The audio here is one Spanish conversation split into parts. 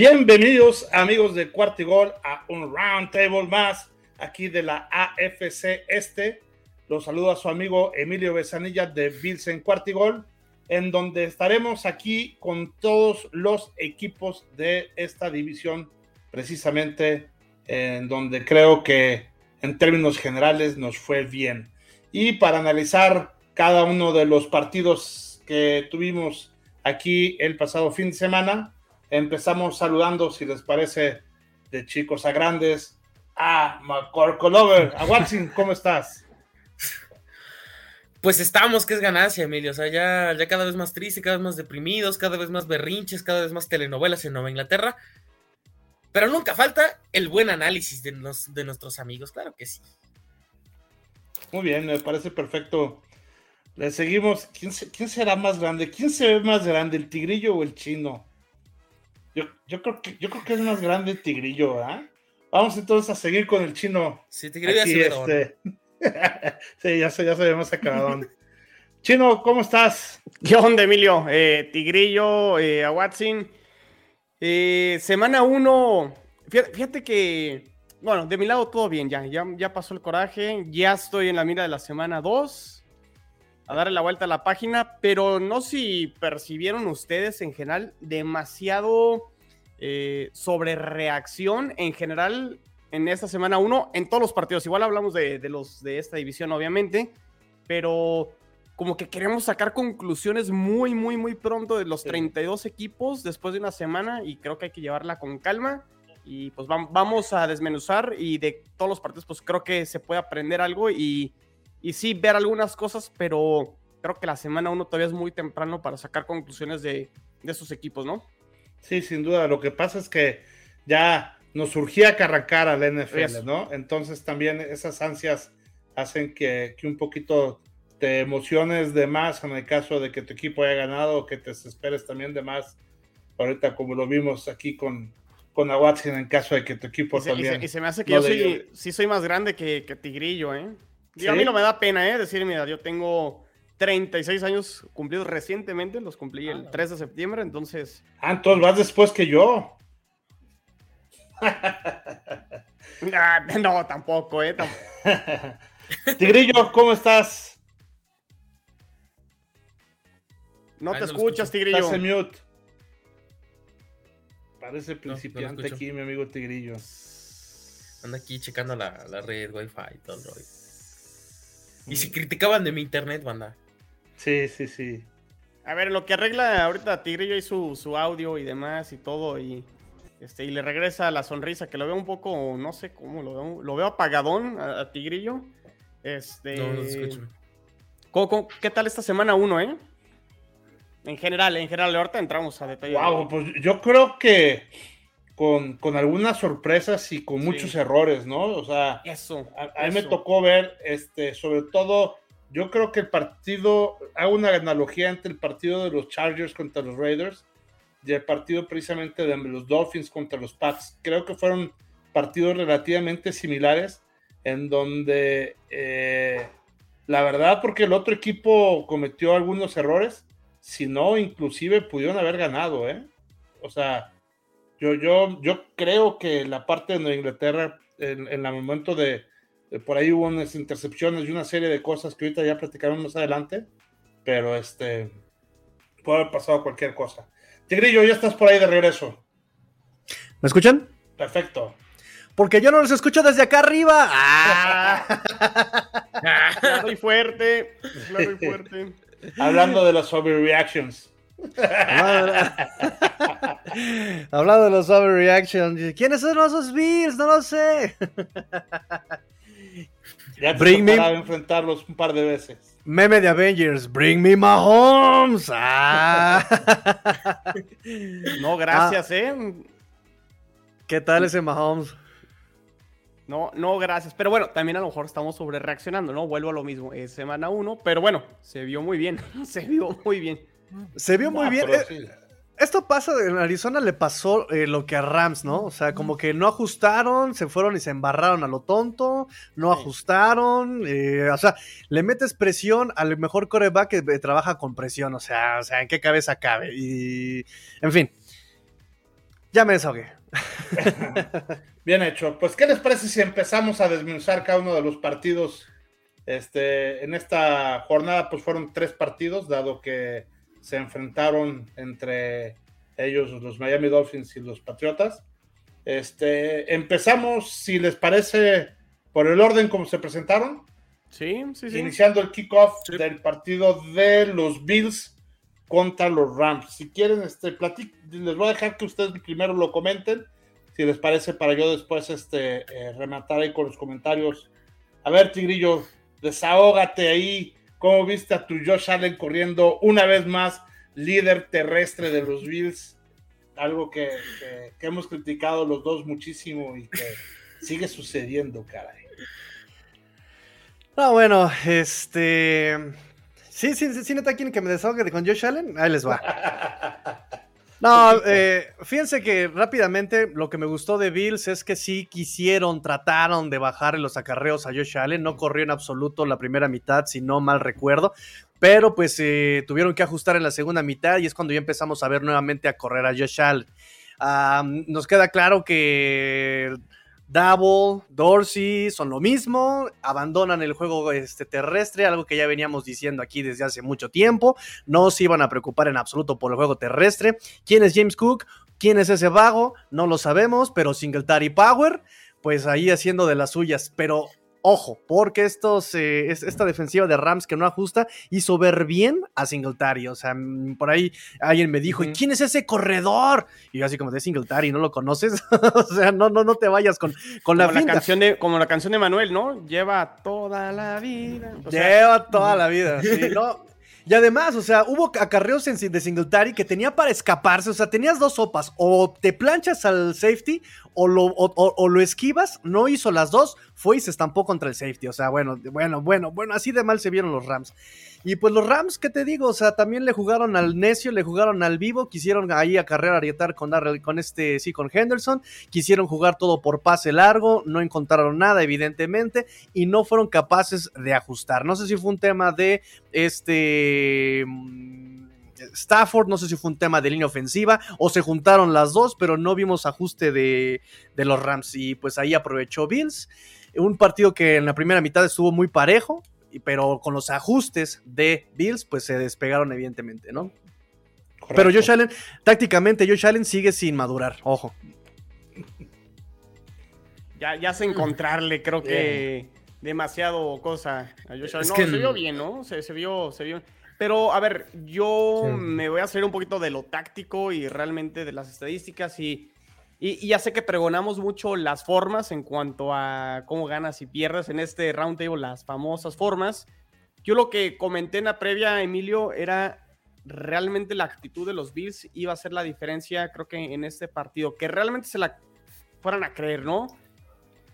Bienvenidos amigos de Cuartigol a un round table más aquí de la AFC Este. Los saludo a su amigo Emilio Besanilla de Bills en Cuartigol, en donde estaremos aquí con todos los equipos de esta división, precisamente en donde creo que en términos generales nos fue bien. Y para analizar cada uno de los partidos que tuvimos aquí el pasado fin de semana, Empezamos saludando, si les parece, de chicos a grandes, a Lover, a Watson, ¿cómo estás? Pues estamos, que es ganancia, Emilio. O sea, ya, ya cada vez más triste, cada vez más deprimidos, cada vez más berrinches, cada vez más telenovelas en Nueva Inglaterra. Pero nunca falta el buen análisis de, de nuestros amigos, claro que sí. Muy bien, me parece perfecto. Le seguimos. ¿Quién, ¿Quién será más grande? ¿Quién se ve más grande, el tigrillo o el chino? Yo, creo que, yo creo que es más grande el tigrillo, ¿ah? Vamos entonces a seguir con el chino. Sí, tigrillo aquí, este... sí, ya se, ya se más acabado. Chino, ¿cómo estás? ¿Qué onda, Emilio? Eh, tigrillo, eh, a Watson. Eh, semana 1. Fíjate, que, bueno, de mi lado todo bien, ya, ya, ya pasó el coraje. Ya estoy en la mira de la semana 2 a darle la vuelta a la página, pero no si percibieron ustedes en general demasiado eh, sobre reacción en general en esta semana 1 en todos los partidos. Igual hablamos de, los de esta división, obviamente, pero como que queremos sacar conclusiones muy, muy, muy pronto de los 32 equipos después de una semana y creo que hay que llevarla con calma. Y pues vamos a desmenuzar y de todos los partidos pues creo que se puede aprender algo y y sí ver algunas cosas, pero creo que la semana uno todavía es muy temprano para sacar conclusiones de, de esos equipos, ¿no? Sí, sin duda. Lo que pasa es que ya nos surgía que arrancar al NFL, ¿no? Entonces también esas ansias hacen que, que, un poquito te emociones de más en el caso de que tu equipo haya ganado, que te desesperes también de más. Ahorita, como lo vimos aquí con, con Watson en caso de que tu equipo también. Y se, me hace que yo soy, sí soy más grande que, que Tigrillo, ¿eh? A mí no me da pena, ¿eh? Decir, mira, yo tengo 36 años cumplidos recientemente, los cumplí el 3 de septiembre, entonces... Ah, entonces vas después que yo. Ah, no, tampoco, ¿eh? Tigrillo, ¿cómo estás? No te escuchas, Tigrillo. Estás en mute. Parece principiante aquí, mi amigo Tigrillo. Anda aquí checando la, la red, wifi y todo el rollo. Y si criticaban de mi internet, banda. Sí, sí, sí. A ver, lo que arregla ahorita Tigrillo y su, su audio y demás y todo, y este, y le regresa la sonrisa, que lo veo un poco, no sé cómo, lo veo, lo veo apagadón a, Tigrillo. Este. No, no escucho. qué tal esta semana uno, eh? En general, en general, ahorita entramos a detalle. Wow, pues yo creo que con, algunas sorpresas y con muchos errores, ¿no? O sea, eso, a, mí me tocó ver, este, sobre todo, yo creo que el partido, hago una analogía entre el partido de los Chargers contra los Raiders y el partido precisamente de los Dolphins contra los Pats. Creo que fueron partidos relativamente similares en donde eh, la verdad porque el otro equipo cometió algunos errores, si no, inclusive pudieron haber ganado, ¿eh? O sea, yo, yo, yo creo que la parte de Inglaterra, en, el momento de, por ahí hubo unas intercepciones y una serie de cosas que ahorita ya platicaremos más adelante, pero este puede haber pasado cualquier cosa. Tigrillo, ya estás por ahí de regreso. ¿Me escuchan? Perfecto. Porque yo no los escucho desde acá arriba. ¡Ah! claro fuerte. fuerte. Hablando de las overreactions. Hablando de los overreactions, ¿quiénes son esos Bills? No lo sé. ya te Bring me... enfrentarlos un par de veces. Meme de Avengers, Bring me Mahomes. Ah. no, gracias, ah. ¿eh? ¿Qué tal ese Mahomes? No, no, gracias. Pero bueno, también a lo mejor estamos sobre reaccionando, ¿no? Vuelvo a lo mismo. Es semana uno, pero bueno, se vio muy bien. se vio muy bien. Se vio muy bien. Eh, esto pasa, en Arizona le pasó eh, lo que a Rams, ¿no? O sea, como que no ajustaron, se fueron y se embarraron a lo tonto, no ajustaron, eh, o sea, le metes presión al mejor coreback que trabaja con presión, o sea, o sea, ¿en qué cabeza cabe? Y, en fin. Ya me desahogué. Bien hecho. Pues, ¿qué les parece si empezamos a desmenuzar cada uno de los partidos? Este, en esta jornada, pues fueron tres partidos, dado que se enfrentaron entre ellos los Miami Dolphins y los Patriotas. Este, empezamos, si les parece, por el orden como se presentaron. Sí, sí, sí. Iniciando el kickoff del partido de los Bills contra los Rams. Si quieren, este, les voy a dejar que ustedes primero lo comenten, si les parece, para yo después este, eh, rematar ahí con los comentarios. A ver, Tigrillo, desahógate ahí. ¿Cómo viste a tu Josh Allen corriendo una vez más, líder terrestre de los Bills? Algo que, hemos criticado los dos muchísimo y que sigue sucediendo, caray. No, bueno, este. Sí, sí, sí, neta quieren que me desahogue con Josh Allen. Ahí les va. No, eh, fíjense que rápidamente lo que me gustó de Bills es que sí quisieron, trataron de bajar los acarreos a Josh Allen. No corrió en absoluto la primera mitad, si no mal recuerdo. Pero pues eh, tuvieron que ajustar en la segunda mitad y es cuando ya empezamos a ver nuevamente a correr a Josh Allen. Nos queda claro que Double, Dorsey son lo mismo, abandonan el juego este, terrestre, algo que ya veníamos diciendo aquí desde hace mucho tiempo. No se iban a preocupar en absoluto por el juego terrestre. ¿Quién es James Cook? ¿Quién es ese vago? No lo sabemos, pero Singletary Power, pues ahí haciendo de las suyas. Pero Ojo, porque estos, eh, esta defensiva de Rams que no ajusta hizo ver bien a Singletary. O sea, mm, por ahí alguien me dijo, ¿y quién es ese corredor? Y yo así como de Singletary, ¿no lo conoces? o sea, no, no, no te vayas con, con la, canción de Como la canción de Manuel, ¿no? Lleva toda la vida. Lleva toda la vida, sí, ¿no? Y además, o sea, hubo acarreos de Singletary que tenía para escaparse. O sea, tenías dos sopas. O te planchas al safety o lo, esquivas. No hizo las dos. Fue y se estampó contra el safety. O sea, bueno, bueno, bueno, bueno, así de mal se vieron los Rams. Y pues los Rams, ¿qué te digo? O sea, también le jugaron al necio, le jugaron al vivo, quisieron ahí a carrera arietar con, con este, sí, con Henderson, quisieron jugar todo por pase largo, no encontraron nada, evidentemente, y no fueron capaces de ajustar. No sé si fue un tema de este. Stafford, no sé si fue un tema de línea ofensiva o se juntaron las dos, pero no vimos ajuste de, de los Rams y pues ahí aprovechó Bills. Un partido que en la primera mitad estuvo muy parejo, pero con los ajustes de Bills, pues se despegaron evidentemente, ¿no? Pero Josh Allen, tácticamente Josh Allen sigue sin madurar, ojo. Ya, ya sé encontrarle, creo que demasiado cosa a Josh Allen. no, se vio bien, ¿no? Se, vio, se vio. Pero, a ver, yo me voy a hacer un poquito de lo táctico y realmente de las estadísticas y y, ya sé que pregonamos mucho las formas en cuanto a cómo ganas y pierdes en este roundtable, las famosas formas. Yo lo que comenté en la previa, Emilio, era realmente la actitud de los Bills iba a ser la diferencia, creo que en este partido, que realmente se la fueran a creer, ¿no?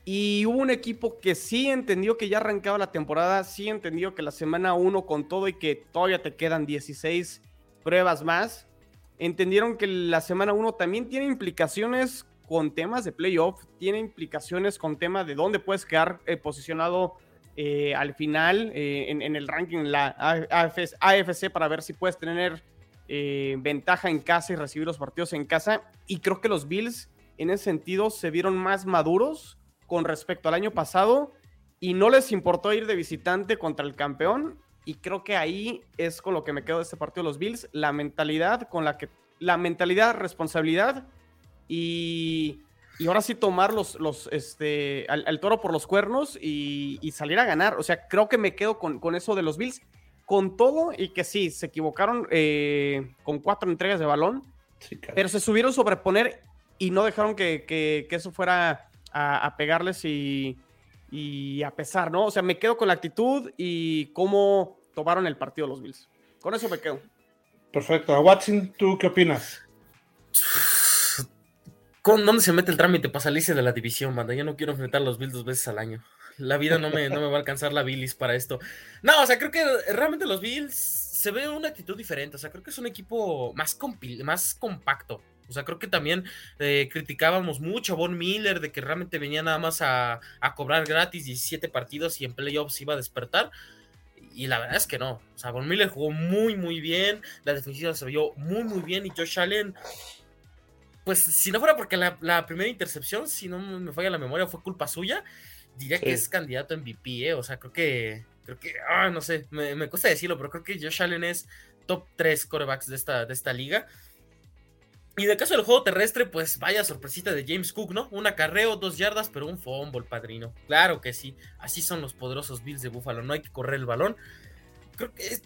Y hubo un equipo que sí entendió que ya arrancaba la temporada, sí entendió que la semana 1 con todo y que todavía te quedan 16 pruebas más, entendieron que la semana 1 también tiene implicaciones con temas de playoff, tiene implicaciones con temas de dónde puedes quedar eh, posicionado eh, al final eh, en, el ranking en la AFC, para ver si puedes tener ventaja en casa y recibir los partidos en casa. Y creo que los Bills en ese sentido se vieron más maduros con respecto al año pasado y no les importó ir de visitante contra el campeón y creo que ahí es con lo que me quedo de este partido de los Bills, la mentalidad con la que, la mentalidad, responsabilidad y, y ahora sí tomar los, los, este, al, toro por los cuernos y, salir a ganar. O sea, creo que me quedo con, con eso de los Bills, con todo y que sí, se equivocaron eh, con cuatro entregas de balón, pero se subieron a sobreponer y no dejaron que, que, eso fuera a, a pegarles y y a pesar, ¿no? O sea, me quedo con la actitud y cómo tomaron el partido los Bills. Con eso me quedo. Perfecto. Watson, ¿tú qué opinas? ¿Con dónde se mete el trámite para salirse de la división, banda? Yo no quiero enfrentar a los Bills dos veces al año. La vida no me, no me va a alcanzar la Bills para esto. No, o sea, creo que realmente los Bills se ve una actitud diferente. O sea, creo que es un equipo más, más compacto. O sea, creo que también eh, criticábamos mucho a Von Miller de que realmente venía nada más a, cobrar gratis 17 partidos y en playoffs iba a despertar. Y la verdad es que no. O sea, Von Miller jugó muy, muy bien. La defensiva se vio muy, muy bien. Y Josh Allen, pues si no fuera porque la, primera intercepción, si no me falla la memoria, fue culpa suya, diría que es candidato a MVP, ¿eh? O sea, creo que, creo que, ah, no sé, me, me cuesta decirlo, pero creo que Josh Allen es top 3 corebacks de esta, de esta liga. Y de caso del juego terrestre, pues vaya sorpresita de James Cook, ¿no? Un acarreo, dos yardas, pero un fumble, padrino. Claro que sí, así son los poderosos Bills de Buffalo, no hay que correr el balón.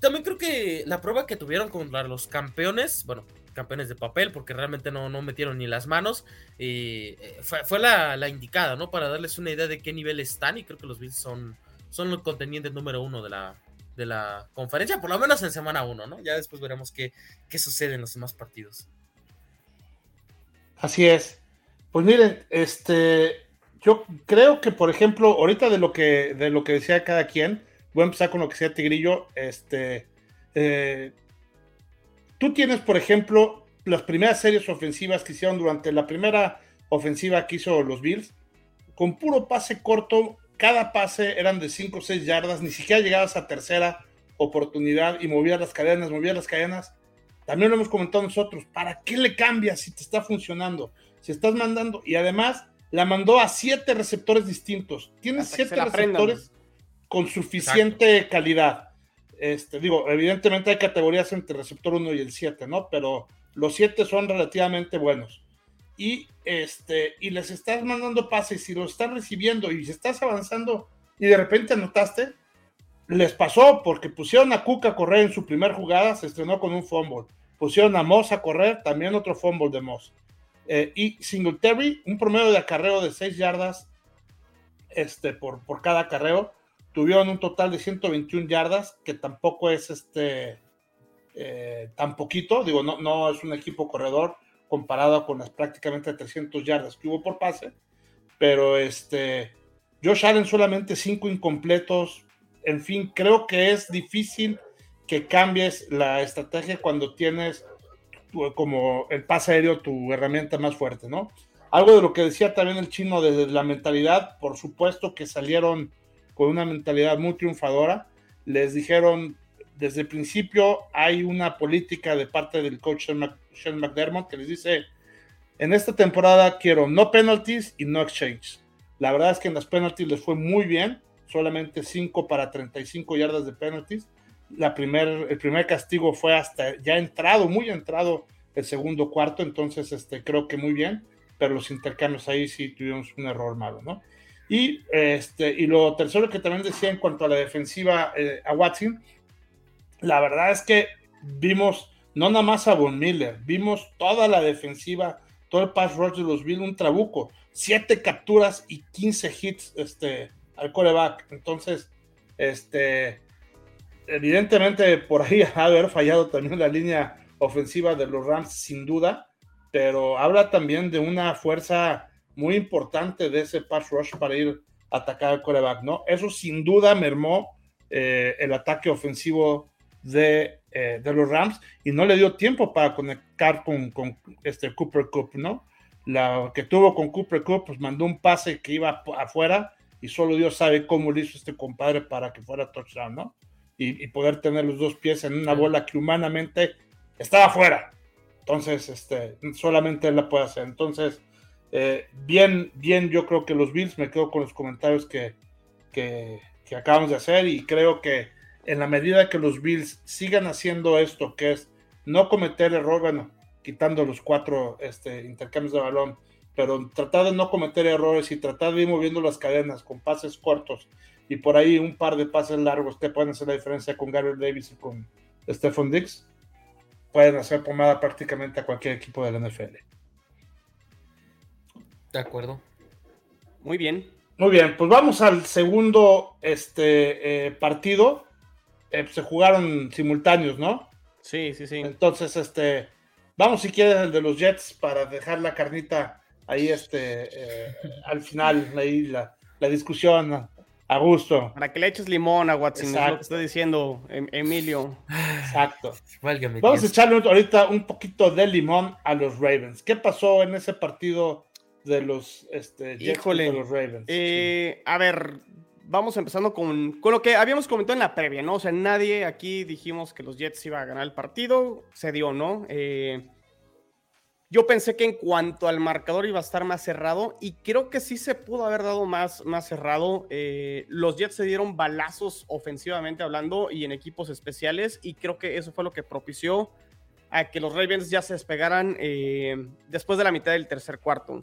también creo que la prueba que tuvieron contra los campeones, bueno, campeones de papel, porque realmente no, no metieron ni las manos, eh, fue, la, indicada, ¿no? Para darles una idea de qué nivel están, y creo que los Bills son, son los contendientes número uno de la, de la conferencia, por lo menos en semana uno, ¿no? Ya después veremos qué, qué sucede en los demás partidos. Así es. Pues miren, este, yo creo que, por ejemplo, ahorita de lo que, de lo que decía cada quien, voy a empezar con lo que decía Tigrillo. Este, eh, tú tienes, por ejemplo, las primeras series ofensivas que hicieron durante la primera ofensiva que hizo los Bills, con puro pase corto, cada pase eran de 5 o 6 yardas, ni siquiera llegabas a tercera oportunidad y movías las cadenas, movías las cadenas también lo hemos comentado nosotros. ¿Para qué le cambias si te está funcionando? Si estás mandando, y además la mandó a siete receptores distintos. Tienes siete receptores con suficiente calidad. Este, digo, evidentemente hay categorías entre receptor 1 y el 7, ¿no? Pero los siete son relativamente buenos. Y, este, y les estás mandando pases y los estás recibiendo y estás avanzando y de repente anotaste, les pasó porque pusieron a Cuca a correr en su primera jugada, se estrenó con un fumble. Pusieron a Moss a correr, también otro fumble de Moss. Eh, y Singletary, un promedio de acarreo de 6 yardas este, por, por cada acarreo. Tuvieron un total de 121 yardas, que tampoco es este, eh, tan poquito. Digo, no, no es un equipo corredor comparado con las prácticamente 300 yardas que hubo por pase. Pero este, Josh Allen solamente 5 incompletos, en fin, creo que es difícil que cambies la estrategia cuando tienes como el pase aéreo tu herramienta más fuerte, ¿no? Algo de lo que decía también el chino desde la mentalidad, por supuesto que salieron con una mentalidad muy triunfadora. Les dijeron desde el principio hay una política de parte del coach Sean McDermott que les dice, en esta temporada quiero no penalties y no exchange. La verdad es que en las penalties les fue muy bien solamente 5 para 35 yardas de penalties. La primer, el primer castigo fue hasta ya entrado, muy entrado el segundo cuarto, entonces este, creo que muy bien, pero los intercambios ahí sí tuvimos un error malo, ¿no? Y, este, y lo tercero que también decía en cuanto a la defensiva eh, a Watson, la verdad es que vimos no nada más a Von Miller, vimos toda la defensiva, todo el pass rush de los Bills, un trabuco, siete capturas y 15 hits este, al coreback. Entonces, este, evidentemente por ahí ha haber fallado también la línea ofensiva de los Rams, sin duda, pero habla también de una fuerza muy importante de ese pass rush para ir a atacar al coreback, ¿no? Eso sin duda mermó eh, el ataque ofensivo de, eh, de, los Rams y no le dio tiempo para conectar con, con este Cooper Cup, ¿no? La que tuvo con Cooper Cup, pues mandó un pase que iba afuera y solo Dios sabe cómo lo hizo este compadre para que fuera touchdown, ¿no? Y, poder tener los dos pies en una bola que humanamente estaba fuera. Entonces, este, solamente él la puede hacer. Entonces, eh, bien, bien, yo creo que los Bills, me quedo con los comentarios que, que, que acabamos de hacer y creo que en la medida que los Bills sigan haciendo esto, que es no cometer error, bueno, quitando los cuatro este, intercambios de balón, pero tratar de no cometer errores y tratar de ir moviendo las cadenas con pases cortos y por ahí un par de pases largos te pueden hacer la diferencia con Gabriel Davis y con Stephon Dix, pueden hacer pomada prácticamente a cualquier equipo de la NFL. De acuerdo. Muy bien. Muy bien, pues vamos al segundo este, eh, partido. Eh, se jugaron simultáneos, ¿no? Sí, sí, sí. Entonces, este, vamos si quieres el de los Jets para dejar la carnita ahí este, eh, al final, ahí la, la, discusión a gusto. Para que le eches limón a Watson, es lo que está diciendo em, Emilio. Exacto. Vamos a echarle ahorita un poquito de limón a los Ravens. ¿Qué pasó en ese partido de los este, Jets Híjole, los Ravens? Eh, a ver, vamos empezando con, con, lo que habíamos comentado en la previa, ¿no? O sea, nadie aquí dijimos que los Jets iban a ganar el partido, se dio, ¿no? Eh, Yo pensé que en cuanto al marcador iba a estar más cerrado y creo que sí se pudo haber dado más, más cerrado. Eh, los Jets se dieron balazos ofensivamente hablando y en equipos especiales y creo que eso fue lo que propició a que los Ravens ya se despegaran eh, después de la mitad del tercer cuarto.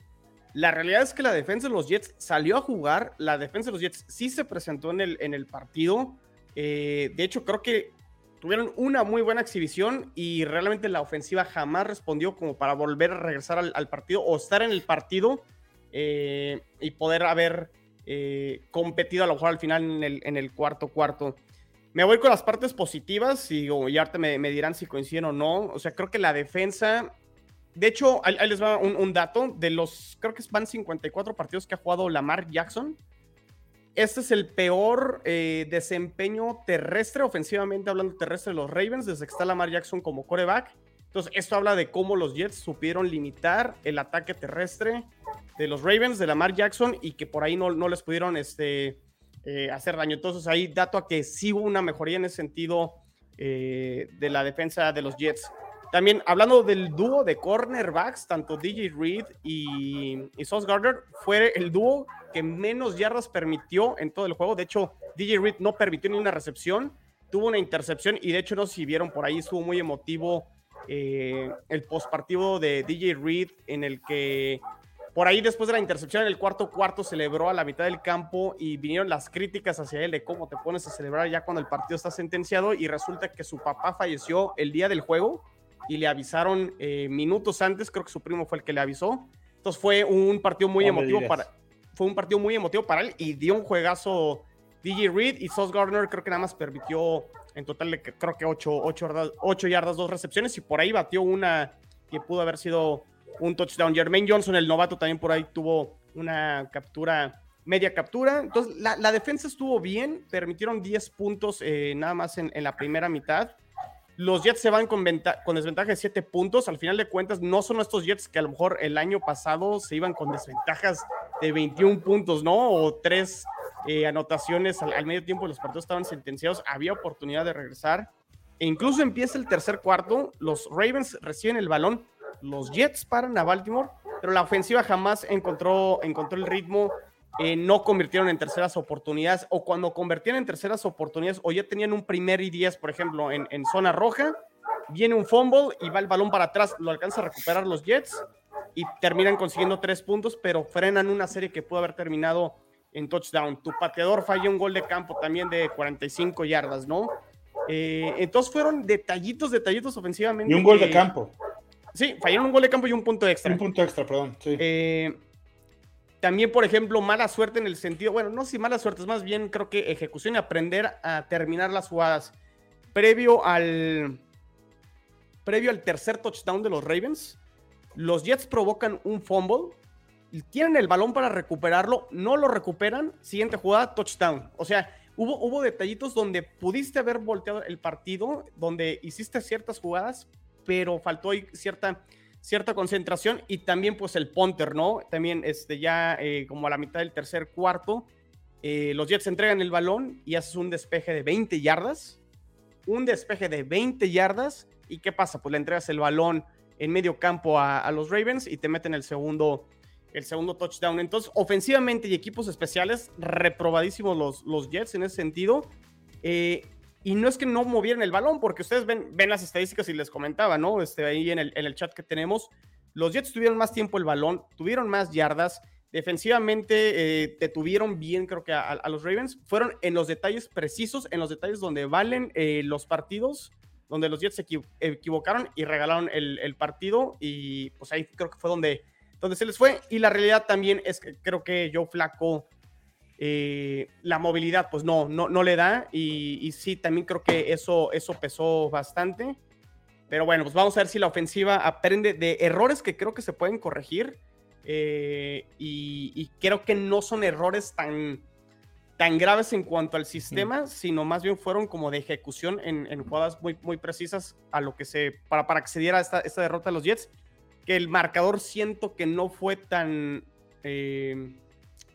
La realidad es que la defensa de los Jets salió a jugar, la defensa de los Jets sí se presentó en el, en el partido. Eh, de hecho, creo que tuvieron una muy buena exhibición y realmente la ofensiva jamás respondió como para volver a regresar al, partido o estar en el partido eh, y poder haber eh, competido a lo mejor al final en el, en cuarto cuarto. Me voy con las partes positivas y, y ahorita me, me, dirán si coinciden o no. O sea, creo que la defensa... De hecho, ahí, les va un, un, dato. De los, creo que van 54 partidos que ha jugado Lamar Jackson este es el peor eh, desempeño terrestre, ofensivamente hablando terrestre de los Ravens, desde que está Lamar Jackson como coreback. Entonces, esto habla de cómo los Jets supieron limitar el ataque terrestre de los Ravens, de Lamar Jackson, y que por ahí no, no les pudieron este, eh, hacer daño. Entonces, ahí dato a que sí hubo una mejoría en ese sentido eh, de la defensa de los Jets. También hablando del dúo de cornerbacks, tanto DJ Reed y, y Sauce Gardner, fue el dúo que menos yardas permitió en todo el juego. De hecho, DJ Reed no permitió ni una recepción, tuvo una intercepción y de hecho no sé si vieron por ahí, estuvo muy emotivo eh, el postpartido de DJ Reed en el que por ahí después de la intercepción en el cuarto cuarto celebró a la mitad del campo y vinieron las críticas hacia él de cómo te pones a celebrar ya cuando el partido está sentenciado y resulta que su papá falleció el día del juego y le avisaron eh, minutos antes, creo que su primo fue el que le avisó. Entonces fue un partido muy emotivo para fue un partido muy emotivo para él y dio un juegazo DJ Reed y Sauce Gardner creo que nada más permitió en total creo que 8, 8, yardas, dos recepciones y por ahí batió una que pudo haber sido un touchdown. Jermaine Johnson, el novato, también por ahí tuvo una captura, media captura. Entonces, la, defensa estuvo bien, permitieron 10 puntos eh, nada más en, en, la primera mitad. Los Jets se van con, desventaja de 7 puntos. Al final de cuentas, no son estos Jets que a lo mejor el año pasado se iban con desventajas de 21 puntos, ¿no? O tres eh, anotaciones al, medio tiempo, los partidos estaban sentenciados. Había oportunidad de regresar. E incluso empieza el tercer cuarto. Los Ravens reciben el balón. Los Jets paran a Baltimore, pero la ofensiva jamás encontró, encontró el ritmo eh, no convirtieron en terceras oportunidades o cuando convertían en terceras oportunidades o ya tenían un primer y 10, por ejemplo, en, zona roja, viene un fumble y va el balón para atrás, lo alcanza a recuperar los Jets y terminan consiguiendo tres puntos, pero frenan una serie que pudo haber terminado en touchdown. Tu pateador falla un gol de campo también de 45 yardas, ¿no? Eh, entonces fueron detallitos, detallitos ofensivamente. Y un gol de campo. Sí, fallaron un gol de campo y un punto extra. Un punto extra, perdón. Sí. Eh, también, por ejemplo, mala suerte en el sentido, bueno, no si mala suerte, es más bien creo que ejecución y aprender a terminar las jugadas. Previo al, previo al tercer touchdown de los Ravens, los Jets provocan un fumble, tienen el balón para recuperarlo, no lo recuperan, siguiente jugada, touchdown. O sea, hubo, hubo detallitos donde pudiste haber volteado el partido, donde hiciste ciertas jugadas, pero faltó cierta cierta concentración y también pues el punter, ¿no? También este, ya eh, como a la mitad del tercer cuarto, eh, los Jets entregan el balón y haces un despeje de 20 yardas, un despeje de 20 yardas y ¿qué pasa? Pues le entregas el balón en medio campo a, los Ravens y te meten el segundo, el segundo touchdown. Entonces, ofensivamente y equipos especiales, reprobadísimos los, los Jets en ese sentido. Eh, y no es que no movieran el balón, porque ustedes ven, ven las estadísticas y les comentaba, ¿no? Este, ahí en el, en el chat que tenemos, los Jets tuvieron más tiempo el balón, tuvieron más yardas, defensivamente eh, te tuvieron bien, creo que a, los Ravens, fueron en los detalles precisos, en los detalles donde valen eh, los partidos, donde los Jets se equivocaron y regalaron el, partido, y pues ahí creo que fue donde, donde se les fue, y la realidad también es que creo que Joe Flaco eh, la movilidad pues no, no, no le da y, sí, también creo que eso, eso pesó bastante. Pero bueno, pues vamos a ver si la ofensiva aprende de errores que creo que se pueden corregir eh, y, creo que no son errores tan, tan graves en cuanto al sistema, sino más bien fueron como de ejecución en, en, jugadas muy, muy precisas a lo que se, para, para que se diera esta, esta derrota de los Jets, que el marcador siento que no fue tan... Eh,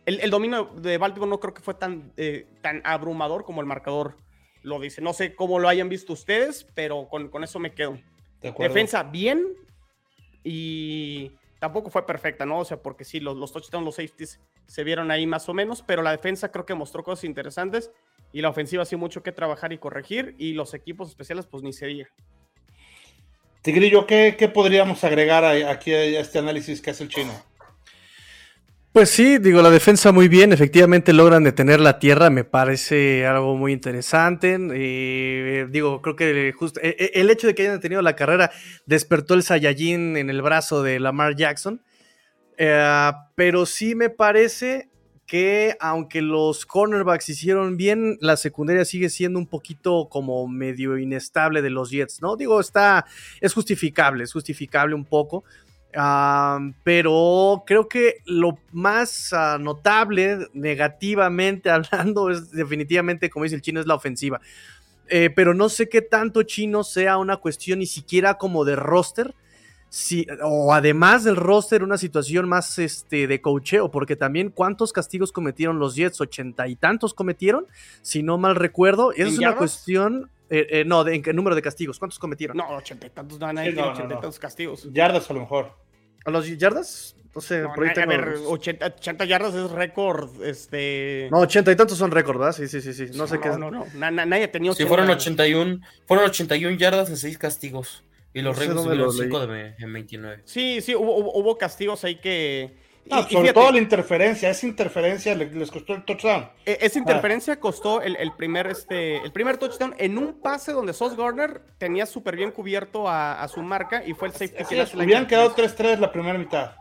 el, dominio de Baltimore no creo que fue tan, eh, tan abrumador como el marcador lo dice. No sé cómo lo hayan visto ustedes, pero con, con eso me quedo. Defensa bien, y tampoco fue perfecta, ¿no? O sea, porque sí, los, los touchdowns, los safeties se vieron ahí más o menos, pero la defensa creo que mostró cosas interesantes y la ofensiva sí mucho que trabajar y corregir y los equipos especiales pues ni se diga. Tigrillo, ¿qué, ¿qué, podríamos agregar aquí a este análisis que hace el chino? Pues sí, digo, la defensa muy bien, efectivamente logran detener la tierra, me parece algo muy interesante. Eh, digo, creo que justo e, e, el hecho de que hayan detenido la carrera despertó el Saiyajin en el brazo de Lamar Jackson. Eh, pero sí me parece que aunque los cornerbacks hicieron bien, la secundaria sigue siendo un poquito como medio inestable de los Jets, ¿no? Digo, está, es justificable, es justificable un poco pero creo que lo más ah, notable negativamente hablando es definitivamente, como dice el chino, es la ofensiva. Eh, pero no sé qué tanto chino sea una cuestión ni siquiera como de roster. Si, o además del roster, una situación más este, de cocheo, porque también cuántos castigos cometieron los Jets, ochenta y tantos cometieron, si no mal recuerdo, es una cuestión, eh, eh, no, de, en número de castigos. ¿Cuántos cometieron? No, ochenta y tantos, no, nadie ochenta y tantos castigos. Yardas a lo mejor. ¿A los yardas? No sé, por ahí tengo... a ver, 80, yardas es récord, este... No, ochenta y tantos son récord, ¿verdad? Sí, sí, sí, sí. No, sé qué es. No, no, nadie ha tenido... Sí, fueron 81, fueron 81 yardas en 6 castigos. Y los récords fueron 5 de, en 29. Sí, sí, hubo, hubo castigos ahí que Ah, sobre todo la interferencia, esa interferencia les costó el touchdown. E, esa interferencia costó el, primer, este, el primer touchdown en un pase donde Sos Garner tenía súper bien cubierto a, su marca y fue el safety que es, Hubieran quedado 3-3 la primera mitad.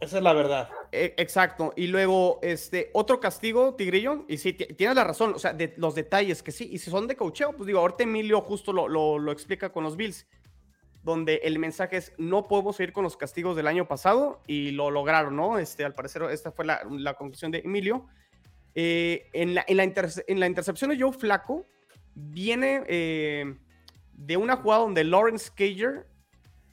Esa es la verdad. E, exacto. Y luego, este, otro castigo, Tigrillo, y sí, tienes la razón, o sea, de los detalles que sí, y si son de cocheo, pues digo, ahorita Emilio justo lo, lo explica con los Bills donde el mensaje es no podemos seguir con los castigos del año pasado y lo lograron, ¿no? Este, al parecer esta fue la, conclusión de Emilio. Eh, en, la, en, la en, la, intercepción de Joe Flaco viene eh, de una jugada donde Lawrence Cager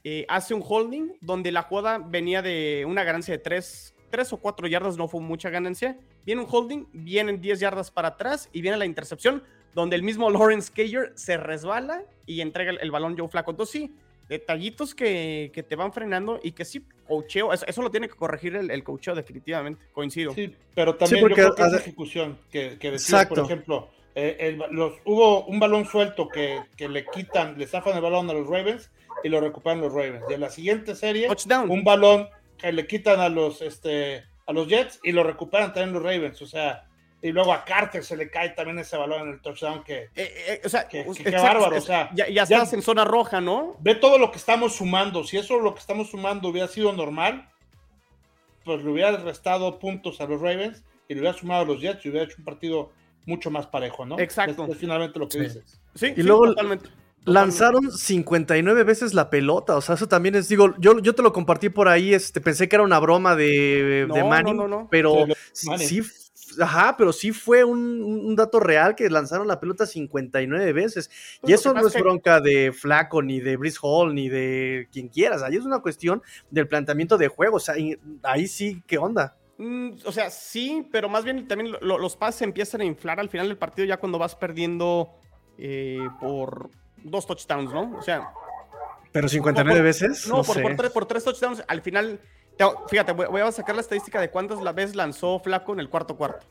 eh, hace un holding, donde la jugada venía de una ganancia de 3, o 4 yardas, no fue mucha ganancia. Viene un holding, vienen 10 yardas para atrás y viene la intercepción, donde el mismo Lawrence Cager se resbala y entrega el, el balón Joe Flaco. Entonces sí, detallitos que, que, te van frenando y que sí, cocheo, eso, lo tiene que corregir el, el cocheo definitivamente, coincido. Sí, pero también yo creo que es ejecución, que, que decía, por ejemplo, eh, los, hubo un balón suelto que, que, le quitan, le zafan el balón a los Ravens y lo recuperan los Ravens. Y en la siguiente serie, un balón que le quitan a los, este, a los Jets y lo recuperan también los Ravens. O sea, y luego a Carter se le cae también ese balón en el touchdown que, eh, eh, o sea, qué bárbaro, o sea, ya, ya estás en zona roja, ¿no? Ve todo lo que estamos sumando, si eso lo que estamos sumando hubiera sido normal, pues le hubiera restado puntos a los Ravens y le hubiera sumado a los Jets y hubiera hecho un partido mucho más parejo, ¿no? Exacto. Es, finalmente lo que dices. Sí, y luego totalmente. Lanzaron 59 veces la pelota, o sea, eso también es, digo, yo, yo te lo compartí por ahí, este, pensé que era una broma de, de Manning, no, no, pero sí Ajá, pero sí fue un, dato real que lanzaron la pelota 59 veces. y eso no es bronca de Flaco, ni de Brice Hall, ni de quien quieras. Ahí es una cuestión del planteamiento de juego. O sea, ahí sí, ¿qué onda? Mm, o sea, sí, pero más bien también los pases empiezan a inflar al final del partido ya cuando vas perdiendo eh, por dos touchdowns, ¿no? O sea. ¿Pero 59 veces? No, por, por, tres, por tres touchdowns. Al final Fíjate, voy a sacar la estadística de cuántas la vez lanzó Flaco en el cuarto cuarto.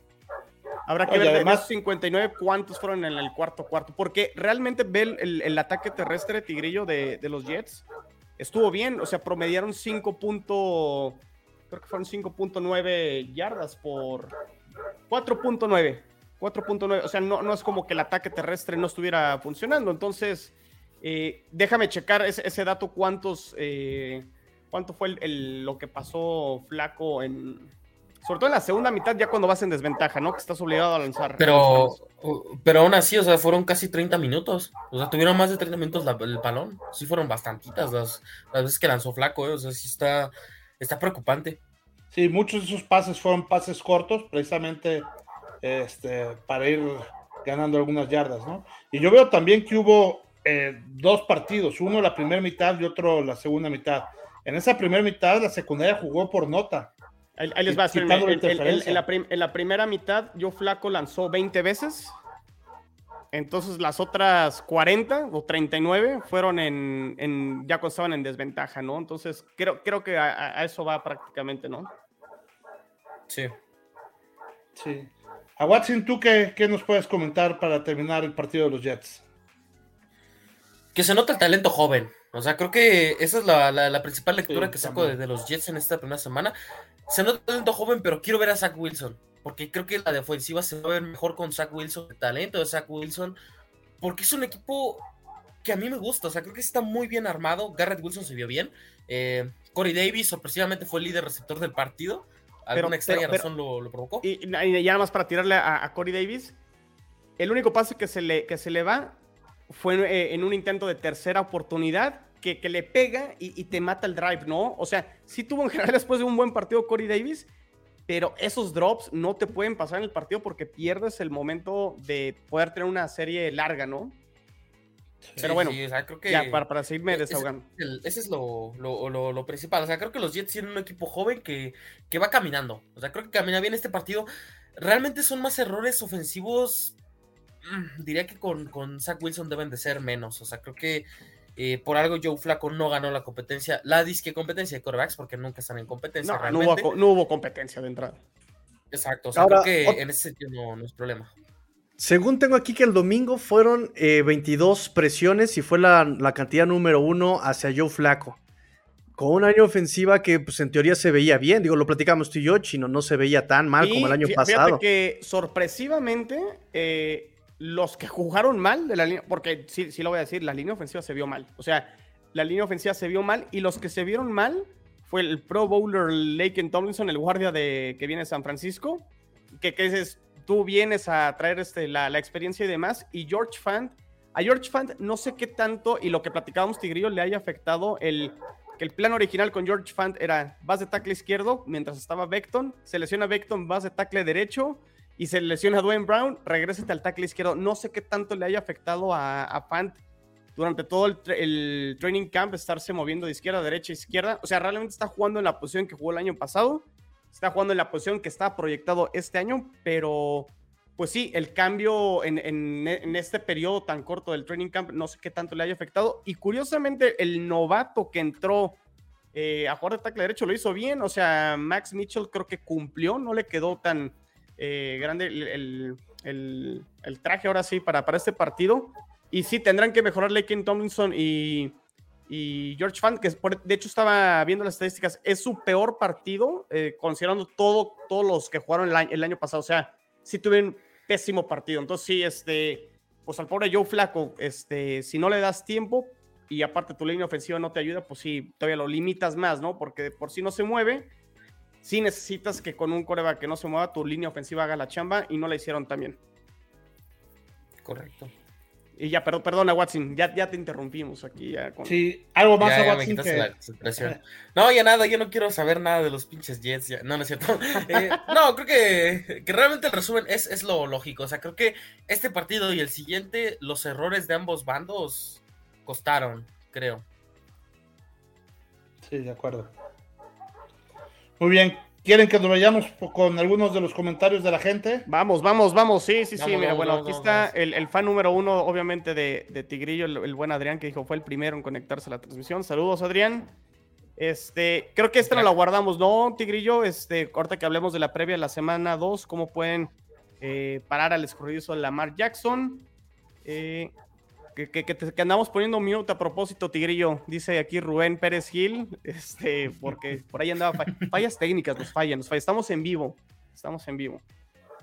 Habrá que ver además 59 cuántos fueron en el cuarto cuarto. Porque realmente ve el, ataque terrestre Tigrillo de, los Jets. Estuvo bien, o sea, promediaron 5. creo que fueron 5.9 yardas por 4.9. 4.9. O sea, no, no es como que el ataque terrestre no estuviera funcionando. Entonces, eh, déjame checar ese, dato, cuántos. Eh, cuánto fue el, lo que pasó Flaco en. Sobre todo en la segunda mitad, ya cuando vas en desventaja, ¿no? Que estás obligado a lanzar. Pero, pero aún así, o sea, fueron casi 30 minutos. O sea, tuvieron más de 30 minutos el balón. Sí, fueron bastantitas las, las veces que lanzó Flaco, ¿eh? O sea, sí está, está preocupante. Sí, muchos de esos pases fueron pases cortos, precisamente este, para ir ganando algunas yardas, ¿no? Y yo veo también que hubo eh, dos partidos, uno la primera mitad y otro la segunda mitad. En esa primera mitad, la secundaria jugó por nota. Ahí, les va a en, la primera mitad, yo Flaco lanzó 20 veces. Entonces las otras 40 o 39 fueron en, en ya estaban en desventaja, ¿no? Entonces creo, creo que a, eso va prácticamente, ¿no? Sí. Sí. A Watson, ¿tú qué, qué, nos puedes comentar para terminar el partido de los Jets? Que se nota el talento joven. O sea, creo que esa es la, la, principal lectura que saco de, de, los Jets en esta primera semana. Se nota el talento joven, pero quiero ver a Zach Wilson porque creo que la defensiva se va a ver mejor con Zach Wilson, el talento de Zach Wilson, porque es un equipo que a mí me gusta, o sea, creo que está muy bien armado, Garrett Wilson se vio bien, eh, Corey Davis sorpresivamente fue el líder receptor del partido, alguna extraña razón lo, provocó. Y, ya nada más para tirarle a, Corey Davis, el único pase que se le, que se le va fue eh, en un intento de tercera oportunidad, que, que le pega y, y, te mata el drive, ¿no? O sea, sí tuvo en general después de un buen partido Corey Davis, pero esos drops no te pueden pasar en el partido porque pierdes el momento de poder tener una serie larga, ¿no? pero bueno, creo que ya, para, para seguirme desahogando. Ese, es lo, lo, principal. O sea, creo que los Jets tienen un equipo joven que, que va caminando. O sea, creo que camina bien este partido. Realmente son más errores ofensivos. Mm, diría que con, con Zach Wilson deben de ser menos. O sea, creo que eh, por algo Joe Flaco no ganó la competencia, la disque competencia de corebacks, porque nunca están en competencia. No, no, hubo, competencia de entrada. Exacto, o sea, creo que en ese sentido no, es problema. Según tengo aquí que el domingo fueron 22 eh, presiones y fue la, cantidad número uno hacia Joe Flaco. Con una año ofensiva que pues en teoría se veía bien, digo, lo platicamos tú y yo, Chino, no se veía tan mal como el año pasado. que sorpresivamente eh, los que jugaron mal de la línea, porque sí, sí lo voy a decir, la línea ofensiva se vio mal. O sea, la línea ofensiva se vio mal y los que se vieron mal fue el Pro Bowler Laken Tomlinson, el guardia de, que viene de San Francisco, que, que es, tú vienes a traer este, la, la, experiencia y demás, y George Fant. A George Fant no sé qué tanto, y lo que platicábamos Tigrillo, le haya afectado el que el plan original con George Fant era vas de tackle izquierdo mientras estaba Beckton, se lesiona Beckton, vas de tackle derecho, y se lesiona Dwayne Brown, regresa al tackle izquierdo. No sé qué tanto le haya afectado a, a Fant durante todo el, training camp estarse moviendo de izquierda a derecha, izquierda. O sea, realmente está jugando en la posición que jugó el año pasado. Está jugando en la posición que está proyectado este año, pero pues sí, el cambio en, este periodo tan corto del training camp, no sé qué tanto le haya afectado. Y curiosamente, el novato que entró eh, a jugar de tackle derecho lo hizo bien. O sea, Max Mitchell creo que cumplió, no le quedó tan, eh, grande el, traje ahora sí para, para este partido. Y sí, tendrán que mejorar Laken Tomlinson y, George Fant, que de hecho estaba viendo las estadísticas, es su peor partido, eh, considerando todo, todos los que jugaron el año, pasado. O sea, sí tuvieron pésimo partido. Entonces, sí, este, pues al pobre Joe Flaco, este, si no le das tiempo y aparte tu línea ofensiva no te ayuda, pues sí, todavía lo limitas más, ¿no? Porque por si no se mueve sí necesitas que con un coreback que no se mueva, tu línea ofensiva haga la chamba y no la hicieron también. Correcto. Y ya, perdón, perdona, Watson, ya, ya te interrumpimos aquí. Ya Sí, algo más a Watson que... no, ya nada, yo no quiero saber nada de los pinches Jets. Ya. No, no es cierto. Eh, no, creo que, que, realmente el resumen es, es lo lógico. O sea, creo que este partido y el siguiente, los errores de ambos bandos costaron, creo. Sí, de acuerdo. Muy bien. ¿Quieren que nos vayamos con algunos de los comentarios de la gente? Vamos, vamos, vamos. Sí, sí, sí. Mira, bueno, aquí está el, fan número uno, obviamente, de, Tigrillo, el, buen Adrián, que dijo fue el primero en conectarse a la transmisión. Saludos, Adrián. Este, creo que esta no la guardamos, ¿no, Tigrillo? Este, ahorita que hablemos de la previa de la semana 2, cómo pueden eh, parar al escurridizo de Lamar Jackson. Eh, que, andamos poniendo un minuto a propósito, Tigrillo, dice aquí Rubén Pérez Gil, este, porque por ahí andaba fallas técnicas, nos fallan, nos fallan, estamos en vivo, estamos en vivo.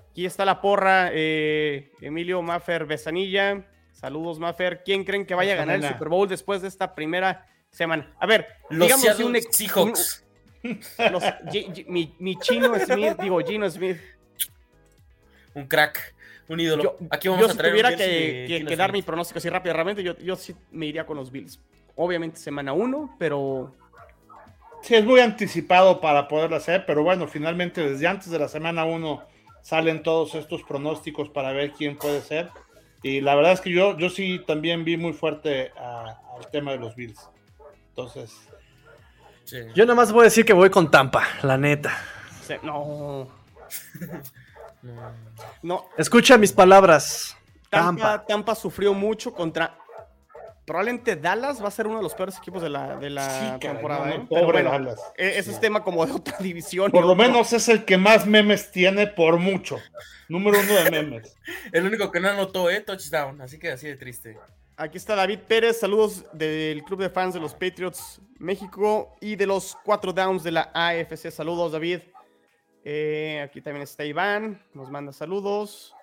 Aquí está la porra, eh, Emilio Maffer Besanilla, saludos Maffer, ¿quién creen que vaya a ganar el Super Bowl después de esta primera semana? A ver, los digamos un Seahawks. mi, mi chino Smith, digo Gino Smith. Un crack un ídolo. Yo, Aquí vamos a si tuviera que, que, dar mi pronóstico así rápidamente, yo, yo sí me iría con los Bills. Obviamente semana uno, pero... Sí, es muy anticipado para poderlo hacer, pero bueno, finalmente desde antes de la semana uno salen todos estos pronósticos para ver quién puede ser. Y la verdad es que yo, yo sí también vi muy fuerte al tema de los Bills. Entonces... Yo nada más voy a decir que voy con Tampa, la neta. no. No. Escucha mis palabras. Tampa, Tampa sufrió mucho contra probablemente Dallas va a ser uno de los peores equipos de la, de la temporada. ¿eh? pobre Dallas. E-, ese es tema como de otra división. Por lo menos es el que más memes tiene por mucho. Número uno de memes. el único que no anotó, ¿eh? Touchdown. Así que así de triste. Aquí está David Pérez. Saludos del club de fans de los Patriots México y de los cuatro downs de la AFC. Saludos, David. Eh, aquí también está Iván. Nos manda saludos.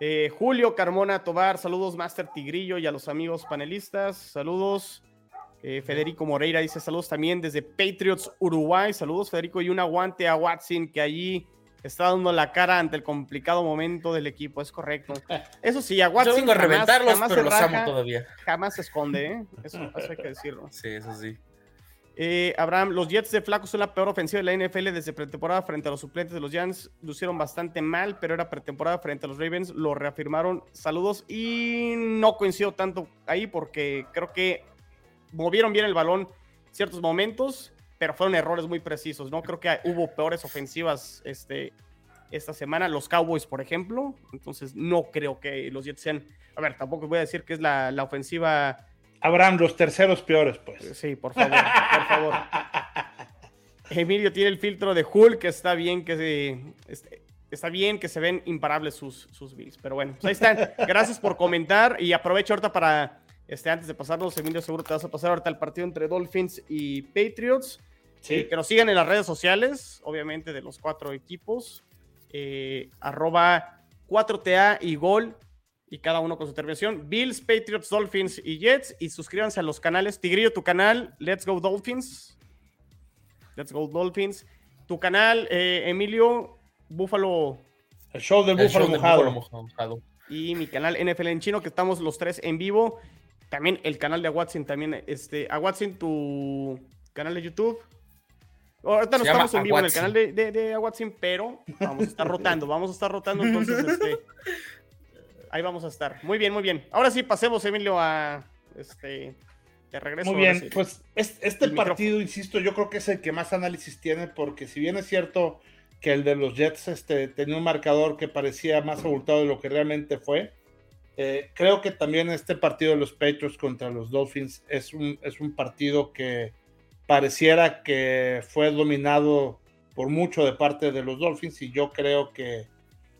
Eh, Julio Carmona Tobar, saludos Master Tigrillo y a los amigos panelistas, saludos. Eh, Federico Moreira dice saludos también desde Patriots Uruguay, saludos Federico y un aguante a Watson que allí está dando la cara ante el complicado momento del equipo, es correcto. Eso sí, a Watson Yo vengo a reventarlos, pero los amo todavía. Jamás se esconde, ¿eh? eso hay que decirlo. Sí, eso sí. Eh, Abraham, los Jets de Flaco son la peor ofensiva de la NFL desde pretemporada frente a los suplentes de los Giants. Lucieron bastante mal, pero era pretemporada frente a los Ravens. Lo reafirmaron. Saludos. Y no coincido tanto ahí porque creo que movieron bien el balón ciertos momentos, pero fueron errores muy precisos. No creo que hubo peores ofensivas este, esta semana. Los Cowboys, por ejemplo. Entonces, no creo que los Jets sean. A ver, tampoco voy a decir que es la, la ofensiva Habrán los terceros peores, pues. Sí, por favor, por favor. Emilio tiene el filtro de Hulk, que está bien que se, este, está bien que se ven imparables sus, sus bills. Pero bueno, pues ahí están. Gracias por comentar y aprovecho ahorita para, este, antes de pasarnos, Emilio, seguro te vas a pasar ahorita el partido entre Dolphins y Patriots. Sí. Eh, que nos sigan en las redes sociales, obviamente de los cuatro equipos. Eh, arroba 4TA y Gol y cada uno con su intervención. Bills, Patriots, Dolphins y Jets. Y suscríbanse a los canales. Tigrillo, tu canal, Let's Go Dolphins. Let's Go Dolphins. Tu canal, eh, Emilio, Búfalo. El show de Búfalo, mojado. Y mi canal NFL en chino, que estamos los tres en vivo. También el canal de Watson, también, este, a Watson, tu canal de YouTube. Ahorita no estamos en vivo en el canal de, de, de pero vamos a estar rotando, vamos a estar rotando, entonces, este, Ahí vamos a estar. Muy bien, muy bien. Ahora sí, pasemos, Emilio, a este. Te regreso. Muy bien, pues este partido, insisto, yo creo que es el que más análisis tiene, porque si bien es cierto que el de los Jets este, tenía un marcador que parecía más abultado de lo que realmente fue, eh, creo que también este partido de los Patriots contra los Dolphins es un, es un partido que pareciera que fue dominado por mucho de parte de los Dolphins y yo creo que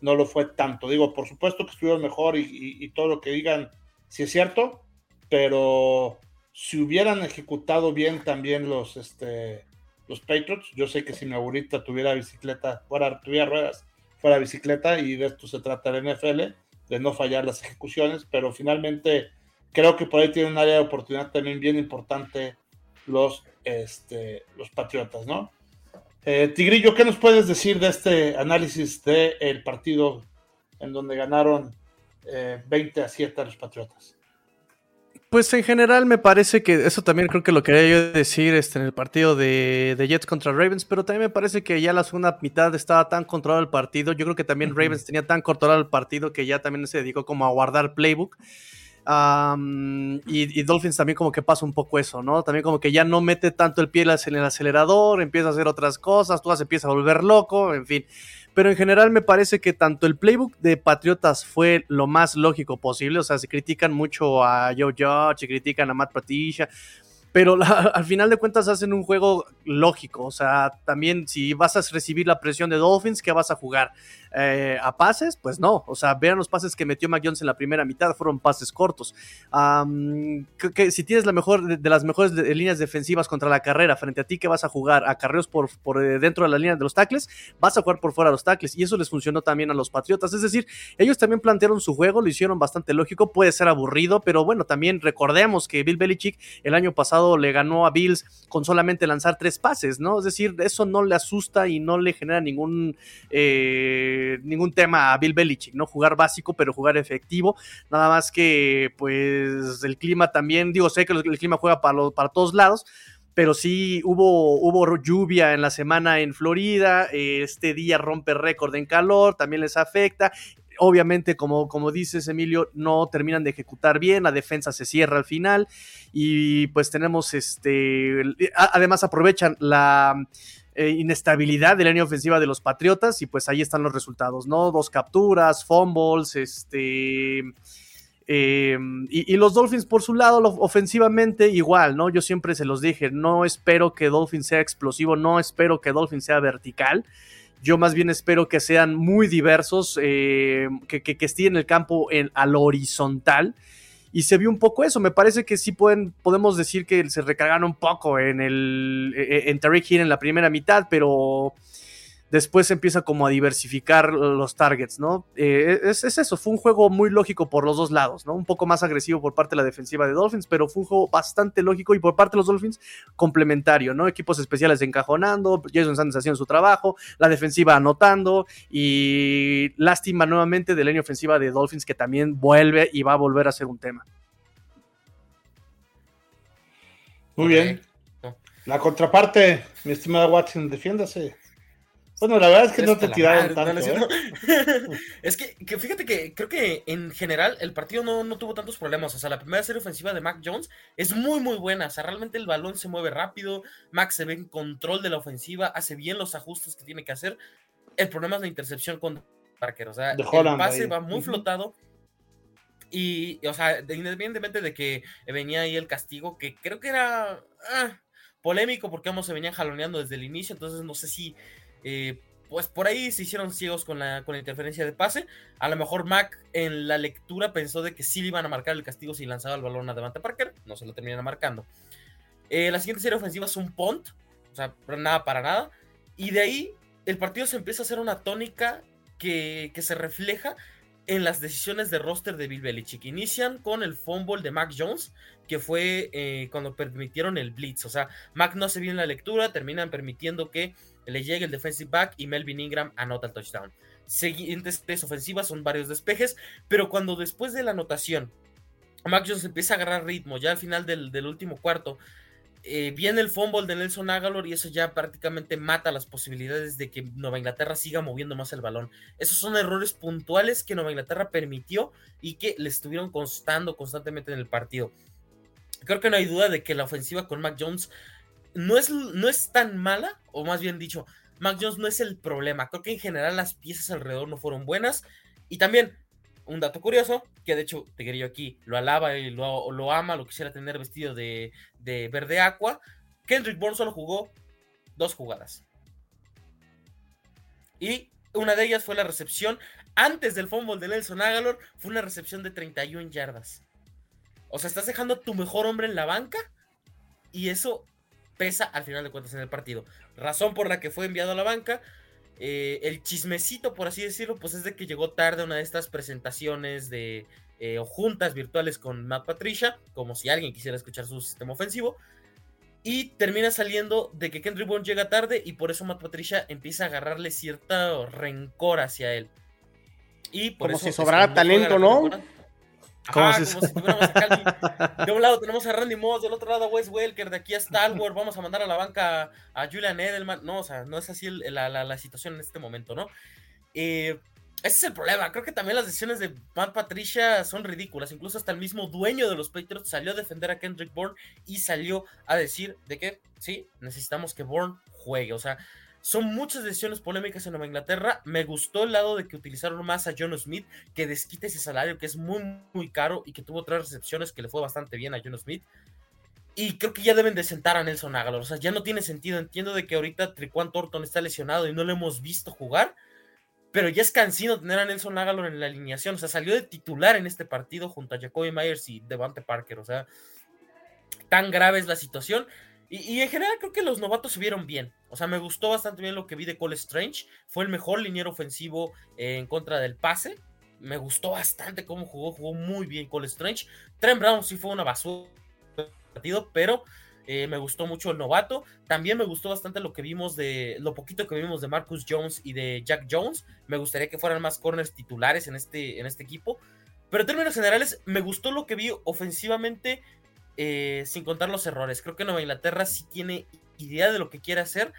no lo fue tanto. Digo, por supuesto que estuvieron mejor y, todo lo que digan, si es cierto, pero si hubieran ejecutado bien también los, este, los Patriots, yo sé que si mi abuelita tuviera bicicleta, fuera, tuviera ruedas, fuera bicicleta, y de esto se trata el NFL, de no fallar las ejecuciones, pero finalmente creo que por ahí tiene un área de oportunidad también bien importante los, este, los Patriotas, ¿no? Eh, Tigrillo, ¿qué nos puedes decir de este análisis del partido en donde ganaron 20 eh, a 7 a los Patriotas? Pues en general me parece que eso también creo que lo quería yo decir este, en el partido de, Jets contra Ravens, pero también me parece que ya la segunda mitad estaba tan controlado el partido. Yo creo que también Ravens tenía tan controlado el partido que ya también se dedicó como a guardar playbook y, Dolphins también como que pasa un poco eso, ¿no? También como que ya no mete tanto el pie en el acelerador, empieza a hacer otras cosas, todo se empieza a volver loco, en fin. Pero en general me parece que tanto el playbook de Patriotas fue lo más lógico posible, o sea, se critican mucho a Joe Judge, se critican a Matt Patricia, pero al final de cuentas hacen un juego lógico, o sea, también si vas a recibir la presión de Dolphins, ¿qué vas a jugar? Eh, a pases, pues no. O sea, vean los pases que metió Mac Jones en la primera mitad, fueron pases cortos. que, si tienes la mejor de, las mejores líneas defensivas contra la carrera frente a ti, que vas a jugar a carreos por, por eh, dentro de la línea de los tackles, vas a jugar por fuera de los tackles. Y eso les funcionó también a los Patriotas. Es decir, ellos también plantearon su juego, lo hicieron bastante lógico, puede ser aburrido, pero bueno, también recordemos que Bill Belichick el año pasado le ganó a Bills con solamente lanzar tres pases, ¿no? Es decir, eso no le asusta y no le genera ningún. Eh, ningún tema a Bill Belichick, ¿no? Jugar básico, pero jugar efectivo. Nada más que, pues, el clima también, digo, sé que el clima juega para, para todos lados, pero sí hubo, hubo lluvia en la semana en Florida, este día rompe récord en calor, también les afecta. Obviamente, como, como dices, Emilio, no terminan de ejecutar bien, la defensa se cierra al final y pues tenemos este, además aprovechan la eh, inestabilidad de la línea ofensiva de los Patriotas y pues ahí están los resultados, ¿no? Dos capturas, fumbles, este... Eh, y, los Dolphins por su lado, ofensivamente igual, ¿no? Yo siempre se los dije, no espero que Dolphins sea explosivo, no espero que Dolphins sea vertical. Yo más bien espero que sean muy diversos, eh, que, que, estén en el campo en, al horizontal y se vio un poco eso. Me parece que sí pueden, podemos decir que se recargaron un poco en el e, e, en Tariq Hill en la primera mitad, pero después empieza como a diversificar los targets, ¿no? Eh, es, eso, fue un juego muy lógico por los dos lados, ¿no? Un poco más agresivo por parte de la defensiva de Dolphins, pero fue un juego bastante lógico y por parte de los Dolphins complementario, ¿no? Equipos especiales encajonando, Jason Sanders haciendo su trabajo, la defensiva anotando y lástima nuevamente de la línea ofensiva de Dolphins que también vuelve y va a volver a ser un tema. Muy bien. La contraparte, mi estimada Watson, defiéndase. Bueno, la verdad es que no te tiraron tanto. ¿eh? es que, fíjate que creo que en general el partido no, no, tuvo tantos problemas. O sea, la primera serie ofensiva de Mac Jones es muy, muy buena. O sea, realmente el balón se mueve rápido. Mac se ve en control de la ofensiva, hace bien los ajustes que tiene que hacer. El problema es la intercepción con Parker. O sea, el pase va muy flotado. Y, o sea, independientemente de que venía ahí el castigo, que creo que era ah, polémico porque ambos se venían jaloneando desde el inicio. Entonces, no sé si eh, pues por ahí se hicieron ciegos con la, con la interferencia de pase. A lo mejor Mac en la lectura pensó de que sí le iban a marcar el castigo si lanzaba el balón a Devante Parker. No se lo terminan marcando. Eh, la siguiente serie ofensiva es un punt. O sea, nada para nada. Y de ahí el partido se empieza a hacer una tónica que, que se refleja en las decisiones de roster de Bill Belichick. Inician con el fumble de Mac Jones, que fue eh, cuando permitieron el blitz. O sea, Mac no hace bien la lectura, terminan permitiendo que le llega el defensive back y Melvin Ingram anota el touchdown. Siguientes tres ofensivas son varios despejes, pero cuando después de la anotación Mac Jones empieza a agarrar ritmo, ya al final del, último cuarto, eh, viene el fumble de Nelson Aguilar y eso ya prácticamente mata las posibilidades de que Nueva Inglaterra siga moviendo más el balón. Esos son errores puntuales que Nueva Inglaterra permitió y que le estuvieron constando constantemente en el partido. Creo que no hay duda de que la ofensiva con Mac Jones no es, no es tan mala, o más bien dicho, Mac Jones no es el problema. Creo que en general las piezas alrededor no fueron buenas. Y también, un dato curioso, que de hecho te quería aquí lo alaba y lo, lo ama, lo quisiera tener vestido de, de verde aqua. Kendrick Bourne solo jugó dos jugadas. Y una de ellas fue la recepción antes del fumble de Nelson Agalor. Fue una recepción de 31 yardas. O sea, estás dejando a tu mejor hombre en la banca. Y eso pesa al final de cuentas en el partido. Razón por la que fue enviado a la banca. Eh, el chismecito, por así decirlo, pues es de que llegó tarde a una de estas presentaciones de eh, o juntas virtuales con Matt Patricia, como si alguien quisiera escuchar su sistema ofensivo. Y termina saliendo de que Kendrick Bourne llega tarde y por eso Matt Patricia empieza a agarrarle cierta rencor hacia él. Y por como si sobrara talento, ¿no? Como si tuviéramos a De un lado tenemos a Randy Moss, del otro lado a Wes Welker, de aquí a Stalwart, vamos a mandar a la banca a Julian Edelman. No, o sea, no es así la, situación en este momento, ¿no? Eh, ese es el problema. Creo que también las decisiones de Matt Patricia son ridículas. Incluso hasta el mismo dueño de los Patriots salió a defender a Kendrick Bourne y salió a decir de que sí, necesitamos que Bourne juegue. O sea, son muchas decisiones polémicas en Nueva Inglaterra. Me gustó el lado de que utilizaron más a John Smith, que desquite ese salario que es muy, muy caro y que tuvo tres recepciones que le fue bastante bien a John Smith. Y creo que ya deben de sentar a Nelson Aguilar. O sea, ya no tiene sentido. Entiendo de que ahorita Triquan Thornton está lesionado y no lo hemos visto jugar. Pero ya es cansino tener a Nelson Aguilar en la alineación. O sea, salió de titular en este partido junto a Jacoby Myers y Devante Parker. O sea, tan grave es la situación y, en general creo que los novatos se vieron bien. O sea, me gustó bastante bien lo que vi de Cole Strange. Fue el mejor liniero ofensivo eh, en contra del pase. Me gustó bastante cómo jugó. Jugó muy bien Cole Strange. Trent Brown sí fue una basura partido, pero eh, me gustó mucho el novato. También me gustó bastante lo que vimos de lo poquito que vimos de Marcus Jones y de Jack Jones. Me gustaría que fueran más corners titulares en este, en este equipo. Pero en términos generales, me gustó lo que vi ofensivamente eh, sin contar los errores. Creo que Nueva Inglaterra sí tiene idea de lo que quiere hacer,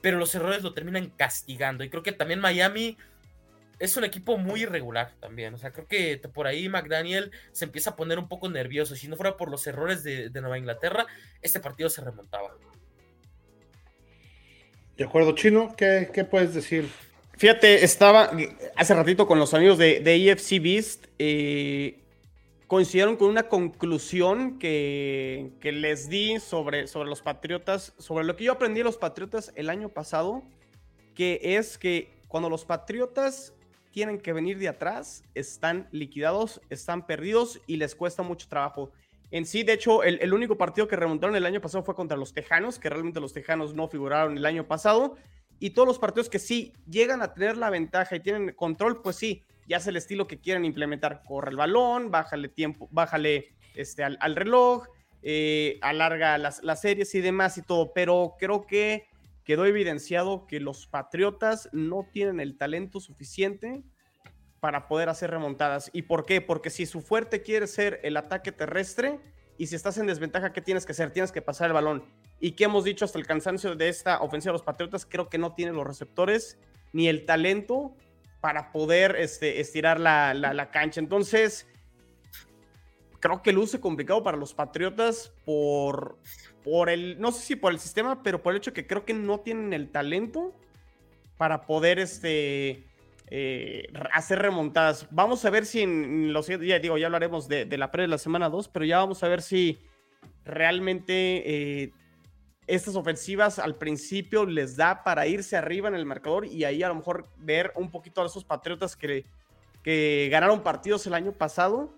pero los errores lo terminan castigando. Y creo que también Miami es un equipo muy irregular también. O sea, creo que por ahí McDaniel se empieza a poner un poco nervioso. Si no fuera por los errores de, Nueva Inglaterra, este partido se remontaba. De acuerdo, Chino, ¿qué, qué puedes decir? Fíjate, estaba hace ratito con los amigos de, de EFC Beast. Eh, coincidieron con una conclusión que, que, les di sobre, sobre los Patriotas, sobre lo que yo aprendí de los Patriotas el año pasado, que es que cuando los Patriotas tienen que venir de atrás, están liquidados, están perdidos y les cuesta mucho trabajo. En sí, de hecho, el, el, único partido que remontaron el año pasado fue contra los Tejanos, que realmente los Tejanos no figuraron el año pasado. Y todos los partidos que sí llegan a tener la ventaja y tienen control, pues sí, ya es el estilo que quieren implementar. Corre el balón, bájale tiempo, bájale este, al, reloj, eh, alarga las, las series y demás y todo. Pero creo que quedó evidenciado que los Patriotas no tienen el talento suficiente para poder hacer remontadas. ¿Y por qué? Porque si su fuerte quiere ser el ataque terrestre y si estás en desventaja, ¿qué tienes que hacer? Tienes que pasar el balón. Y que hemos dicho hasta el cansancio de esta ofensiva de los Patriotas, creo que no tienen los receptores ni el talento para poder este, estirar la, cancha. Entonces, creo que luce complicado para los Patriotas por, por el, no sé si por el sistema, pero por el hecho que creo que no tienen el talento para poder este, eh, hacer remontadas. Vamos a ver si los ya digo, ya hablaremos de, de la pre de la semana 2, pero ya vamos a ver si realmente eh, estas ofensivas al principio les da para irse arriba en el marcador y ahí a lo mejor ver un poquito a esos patriotas que, que ganaron partidos el año pasado.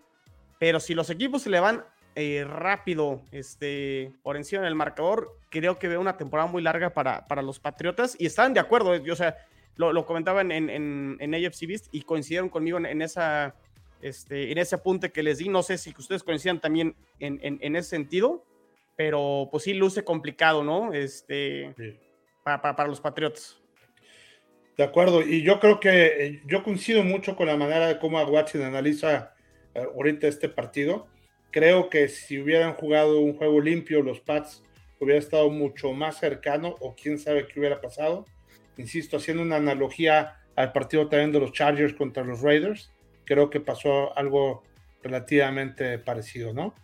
Pero si los equipos se le van eh, rápido este, por encima del marcador, creo que veo una temporada muy larga para, para los Patriotas y están de acuerdo. Yo, o sea, lo, lo comentaban en, en, en, AFC Beast y coincidieron conmigo en, en, esa, este, en ese apunte que les di. No sé si ustedes coincidan también en, en ese sentido, pero pues sí luce complicado, ¿no? Este, sí. para, para, para, los Patriotas. De acuerdo, y yo creo que eh, yo coincido mucho con la manera de cómo Watson analiza uh, ahorita este partido. Creo que si hubieran jugado un juego limpio, los Pats hubiera estado mucho más cercano, o quién sabe qué hubiera pasado insisto, haciendo una analogía al partido también de los Chargers contra los Raiders, creo que pasó algo relativamente parecido, ¿no?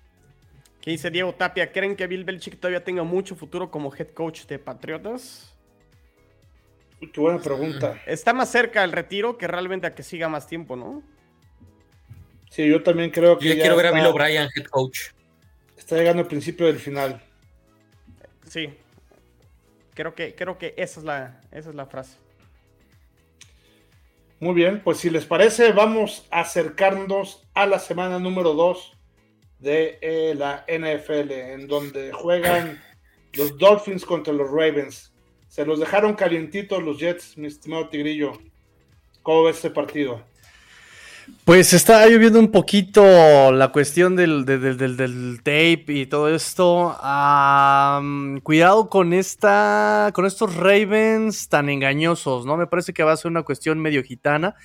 ¿Qué dice Diego Tapia? ¿Creen que Bill Belichick todavía tenga mucho futuro como head coach de Patriotas? Qué buena pregunta. Está más cerca del retiro que realmente a que siga más tiempo, ¿no? Sí, yo también creo que. Yo quiero ver está, a Bill O'Brien, head coach. Está llegando al principio del final. Sí, Creo que, creo que esa, es la, esa es la frase. Muy bien, pues si les parece, vamos a acercarnos a la semana número 2 de eh, la NFL, en donde juegan los Dolphins contra los Ravens. Se los dejaron calientitos los Jets, mi estimado Tigrillo. ¿Cómo ves este partido? Pues está lloviendo un poquito la cuestión del, del, del, tape y todo esto. Cuidado con esta. con estos Ravens tan engañosos, ¿no? Me parece que va a ser una cuestión medio gitana.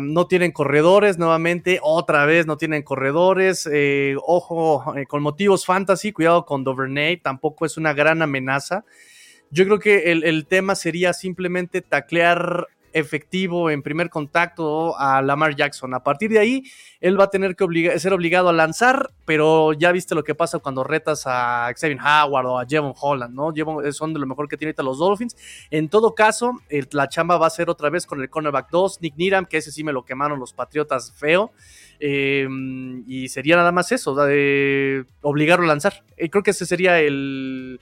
No tienen corredores, nuevamente, otra vez no tienen corredores. Eh, ojo, eh, con motivos fantasy, cuidado con Dovernay, tampoco es una gran amenaza. Yo creo que el tema sería simplemente taclear efectivo en primer contacto a Lamar Jackson. A partir de ahí, él va a tener que ser obligado a lanzar, pero ya viste lo que pasa cuando retas a Xavier Howard o a Jevon Holland, ¿no? Son de lo mejor que tiene ahorita los Dolphins. En todo caso, la chamba va a ser otra vez con el cornerback 2, Nick Niram, que ese sí me lo quemaron los Patriotas feo. Eh, y sería nada más eso, de obligarlo a lanzar. Creo que ese sería el,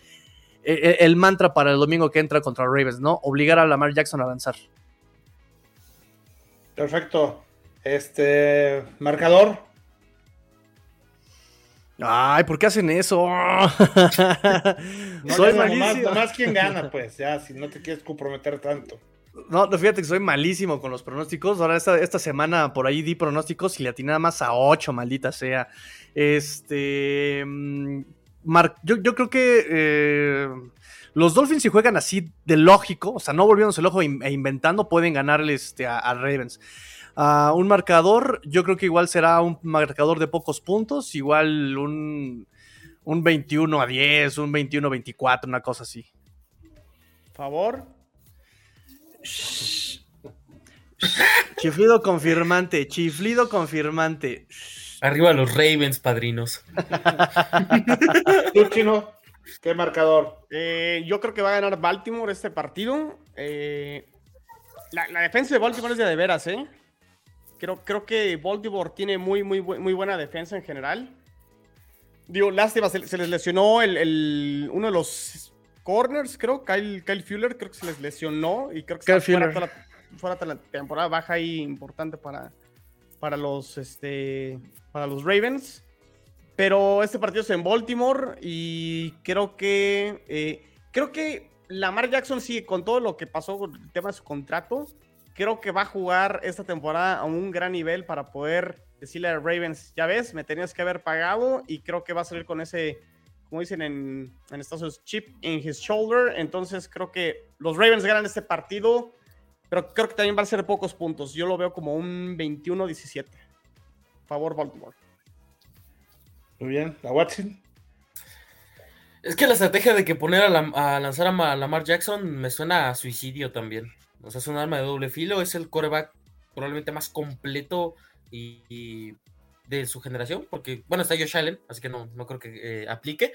el, el mantra para el domingo que entra contra Ravens, ¿no? Obligar a Lamar Jackson a lanzar. Perfecto. Este, marcador. Ay, ¿por qué hacen eso? no, soy malísimo. Nomás, nomás quien gana, pues, ya, si no te quieres comprometer tanto. No, fíjate que soy malísimo con los pronósticos. Ahora esta, esta semana por ahí di pronósticos y le atiné nada más a 8, maldita sea. Este. Mar, yo, yo, creo que eh, los Dolphins, si juegan así de lógico, o sea, no volviéndose el ojo e inventando, pueden ganar este, a, a, Ravens. Uh, un marcador, yo creo que igual será un marcador de pocos puntos, igual un, un 21 a 10, un 21 a 24, una cosa así. ¿Favor? Chiflido confirmante, chiflido confirmante. Arriba los Ravens, padrinos. ¿Tú, chino? ¿Qué marcador? Eh, yo creo que va a ganar Baltimore este partido. Eh, la, defensa de Baltimore es de, de veras, ¿eh? Creo, creo que Baltimore tiene muy, muy, muy buena defensa en general. Digo, lástima, se, les lesionó el, uno de los corners, creo, Kyle, Kyle Fuller, creo que se les lesionó y creo que está fuera toda, la, fuera la temporada baja ahí importante para, para, los, este, para los Ravens. Pero este partido es en Baltimore y creo que, eh, creo que Lamar Jackson sigue con todo lo que pasó con el tema de su contrato. Creo que va a jugar esta temporada a un gran nivel para poder decirle a Ravens, ya ves, me tenías que haber pagado y creo que va a salir con ese, como dicen en, en Estados Unidos, chip in his shoulder. Entonces creo que los Ravens ganan este partido, pero creo que también va a ser pocos puntos. Yo lo veo como un 21-17. Favor Baltimore. Muy bien, la Watson. Es que la estrategia de que poner a, lanzar a, Lamar Jackson me suena a suicidio también. O sea, es un arma de doble filo, es el coreback probablemente más completo y, de su generación, porque, bueno, está Josh Allen, así que no, no creo que eh, aplique.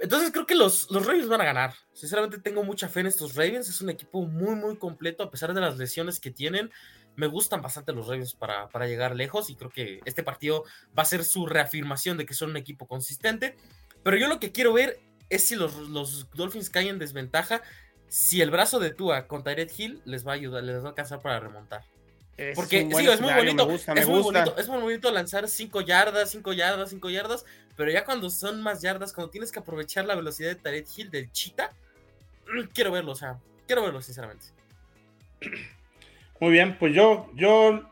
Entonces creo que los, los Ravens van a ganar. Sinceramente tengo mucha fe en estos Ravens, es un equipo muy, muy completo, a pesar de las lesiones que tienen. Me gustan bastante los Ravens para, para llegar lejos y creo que este partido va a ser su reafirmación de que son un equipo consistente. Pero yo lo que quiero ver es si los, los Dolphins caen en desventaja, si el brazo de Tua con Tyreek Hill les va a ayudar, les va a alcanzar para remontar. Porque sí, es muy bonito, es muy bonito, es muy bonito lanzar 5 yardas, 5 yardas, 5 yardas, pero ya cuando son más yardas, cuando tienes que aprovechar la velocidad de Tyreek Hill del Cheetah, mm, quiero verlo, o sea, quiero verlo sinceramente. Muy bien, pues yo, yo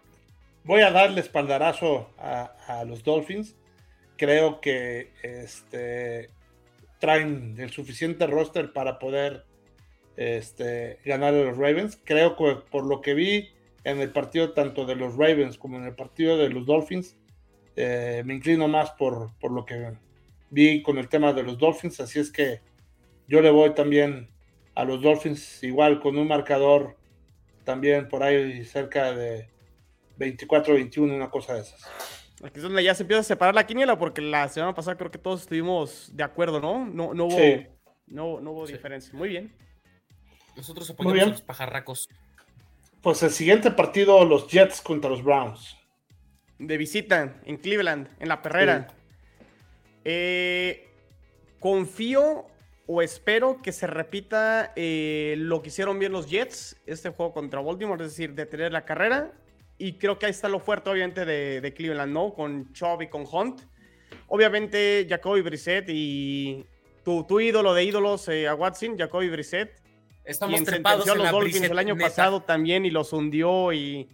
voy a darle espaldarazo a, los Dolphins. Creo que este, traen el suficiente roster para poder este, ganar a los Ravens. Creo que por lo que vi en el partido tanto de los Ravens como en el partido de los Dolphins, eh, me inclino más por, por lo que vi con el tema de los Dolphins. Así es que yo le voy también a los Dolphins igual con un marcador también por ahí cerca de 24-21, una cosa de esas. Aquí es donde ya se empieza a separar la quiniela, porque la semana pasada creo que todos estuvimos de acuerdo, ¿no? No, no hubo, no, no hubo diferencia. Muy bien. Nosotros apoyamos a los pajarracos. Pues el siguiente partido, los Jets contra los Browns. De visita en Cleveland, en la perrera. Eh, confío o espero que se repita eh, lo que hicieron bien los Jets, este juego contra Baltimore, es decir, detener la carrera y creo que ahí está lo fuerte, obviamente, de, Cleveland, ¿no? Con Chubb y con Hunt. Obviamente, Jacoby Brissett y tu, tu ídolo de ídolos, eh, a Watson, Jacoby Brissett. Estamos quien trepados a los Dolphins el año pasado también y los hundió y,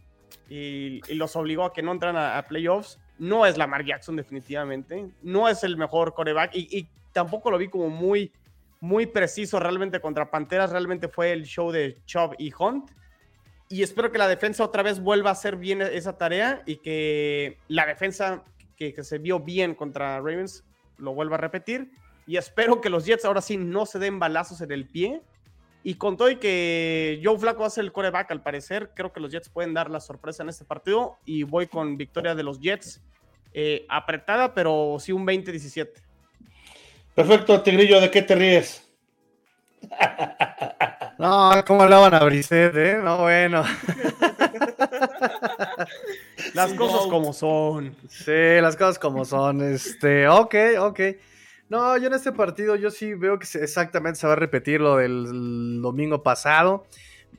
y, los obligó a que no entran a, playoffs. No es Lamar Jackson, definitivamente. No es el mejor coreback y, y tampoco lo vi como muy, muy preciso realmente contra Panteras. Realmente fue el show de Chubb y Hunt y espero que la defensa otra vez vuelva a hacer bien esa tarea y que la defensa que, se vio bien contra Ravens lo vuelva a repetir. Y espero que los Jets ahora sí no se den balazos en el pie. Y con todo y que Joe Flaco hace el coreback al parecer, creo que los Jets pueden dar la sorpresa en este partido. Y voy con victoria de los Jets. Eh, apretada, pero sí un 20-17. Perfecto, Tigrillo, ¿de qué te ríes? No, ¿cómo hablaban a Brissett, eh? No, bueno. las cosas como son. Sí, las cosas como son. Este, ok, ok. No, yo en este partido yo sí veo que exactamente se va a repetir lo del domingo pasado.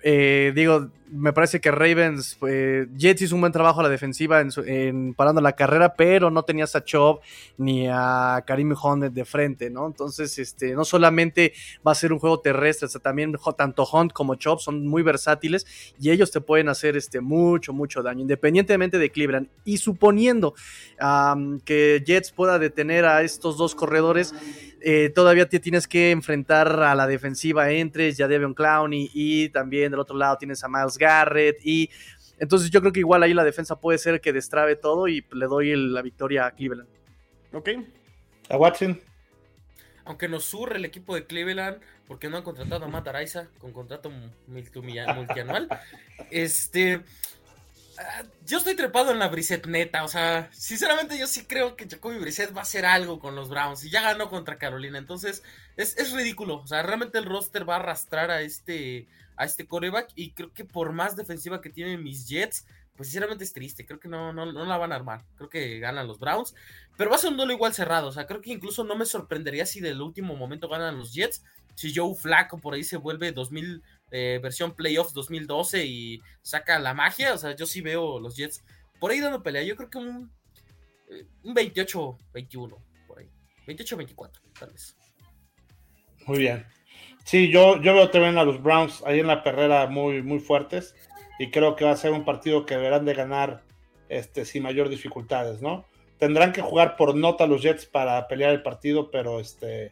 Eh, digo, me parece que Ravens, eh, Jets hizo un buen trabajo a la defensiva en, parando la carrera, pero no tenías a Chop ni a Karim Hunt de frente, ¿no? Entonces, este, no solamente va a ser un juego terrestre, también tanto Hunt como Chop son muy versátiles y ellos te pueden hacer este, mucho, mucho daño, independientemente de Cleveland. Y suponiendo que Jets pueda detener a estos dos corredores, eh, todavía te tienes que enfrentar a la defensiva entre ya Devon Clowney y también del otro lado tienes a Miles Garrett y entonces yo creo que igual ahí la defensa puede ser que destrabe todo y le doy la victoria a Cleveland. Ok. A Watson. Aunque nos surre el equipo de Cleveland porque no han contratado a Matt Araiza con contrato multianual. este Ah, yo estoy trepado en la Brissett neta, o sea, sinceramente yo sí creo que Jacoby Brissett va a hacer algo con los Browns y ya ganó contra Carolina, entonces es, es, ridículo, o sea, realmente el roster va a arrastrar a este, a este coreback y creo que por más defensiva que tienen mis Jets, pues sinceramente es triste, creo que no, no, no la van a armar, creo que ganan los Browns, pero va a ser un duelo igual cerrado, o sea, creo que incluso no me sorprendería si del último momento ganan los Jets, si Joe Flaco por ahí se vuelve 2000 eh, versión playoffs 2012 y saca la magia. O sea, yo sí veo los Jets por ahí dando pelea. Yo creo que un, eh, un 28-21, por ahí. 28-24, tal vez. Muy bien. Sí, yo, yo veo también a los Browns ahí en la perrera muy, muy fuertes. Y creo que va a ser un partido que deberán de ganar este, sin mayor dificultades, ¿no? Tendrán que jugar por nota los Jets para pelear el partido, pero este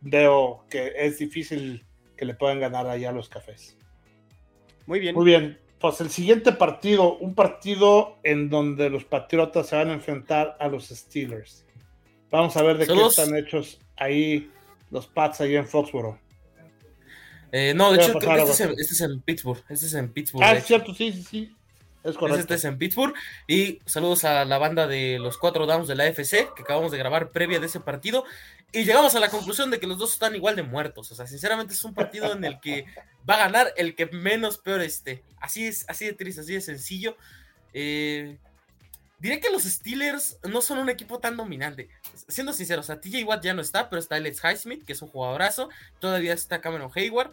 veo que es difícil que le puedan ganar allá a los cafés. Muy bien. Muy bien. Pues el siguiente partido, un partido en donde los Patriotas se van a enfrentar a los Steelers. Vamos a ver de qué están hechos ahí los Pats ahí en Foxboro. Eh, no, de hecho, este es, en, este es, en, Pittsburgh. Este es en Pittsburgh. Ah, es cierto, sí, sí, sí. Es correcto. Este es en Pittsburgh. Y saludos a la banda de los cuatro downs de la FC que acabamos de grabar previa de ese partido. Y llegamos a la conclusión de que los dos están igual de muertos. O sea, sinceramente es un partido en el que va a ganar el que menos peor esté. Así es, así de triste, así de sencillo. Eh, diré que los Steelers no son un equipo tan dominante. Siendo sinceros, o sea, TJ Watt ya no está, pero está Alex Highsmith, que es un jugadorazo. Todavía está Cameron Hayward.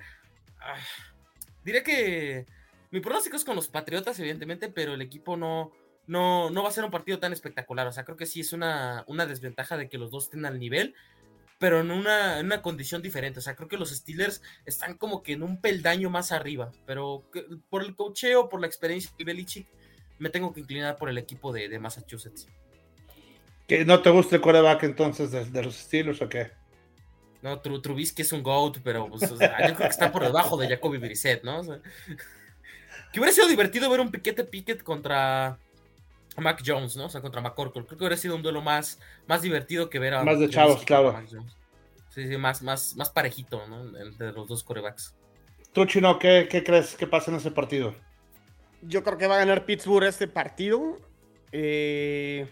Ah, diré que mi pronóstico es con los Patriotas, evidentemente, pero el equipo no, no, no va a ser un partido tan espectacular. O sea, creo que sí es una, una desventaja de que los dos estén al nivel pero en una, en una, condición diferente. O sea, creo que los Steelers están como que en un peldaño más arriba, pero por el cocheo, por la experiencia de Belichick, me tengo que inclinar por el equipo de, de Massachusetts. ¿Que ¿No te gusta el quarterback entonces de, los Steelers o qué? No, Trubisky es un GOAT, pero pues, yo creo que está por debajo de Jacoby Brissett, ¿no? Que hubiera sido divertido ver un piquete piquet contra Mac Jones, ¿no? O sea, contra McCorkle. Creo que hubiera sido un duelo más, más divertido que ver a. Más de chavos, claro. Sí, sí, más, más, más parejito, ¿no? Entre los dos corebacks. Tú, Chino, ¿qué, ¿qué, crees que pasa en ese partido? Yo creo que va a ganar Pittsburgh este partido. Eh,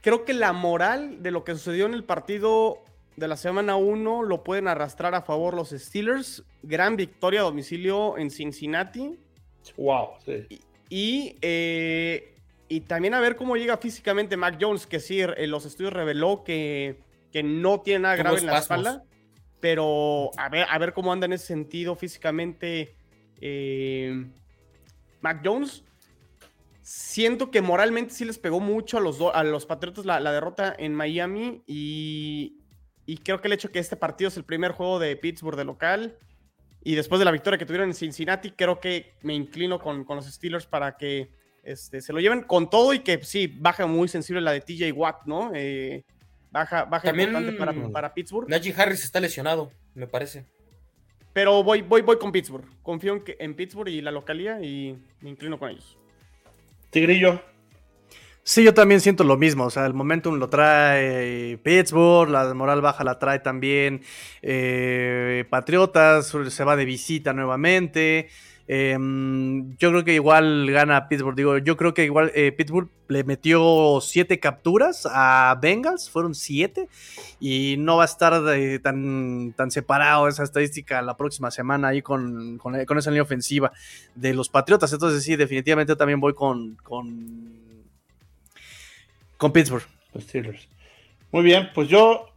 creo que la moral de lo que sucedió en el partido de la semana 1 lo pueden arrastrar a favor los Steelers. Gran victoria a domicilio en Cincinnati. Wow, sí. Y, y eh, y también a ver cómo llega físicamente Mac Jones, que sí, eh, los estudios reveló que, que no tiene nada grave en la espalda. Pero a ver, a ver cómo anda en ese sentido físicamente eh, Mac Jones. Siento que moralmente sí les pegó mucho a los, a los Patriotas la, derrota en Miami. Y, y creo que el hecho que este partido es el primer juego de Pittsburgh de local. Y después de la victoria que tuvieron en Cincinnati, creo que me inclino con, con los Steelers para que este, se lo lleven con todo y que sí, baja muy sensible la de TJ Watt, ¿no? Eh, baja baja importante para, para, Pittsburgh. Najee Harris está lesionado, me parece. Pero voy, voy, voy con Pittsburgh. Confío en, que, en Pittsburgh y la localía y me inclino con ellos. Tigrillo. Sí, yo también siento lo mismo. O sea, el momentum lo trae Pittsburgh, la moral baja la trae también eh, Patriotas, se va de visita nuevamente. Em, yo creo que igual gana Pittsburgh. Digo, yo creo que igual eh, Pittsburgh le metió siete capturas a Bengals, fueron siete, y no va a estar tan, tan separado esa estadística la próxima semana ahí con, con, esa línea ofensiva de los Patriotas. Entonces, sí, definitivamente también voy con, con, con Pittsburgh. Los Steelers. Muy bien, pues yo,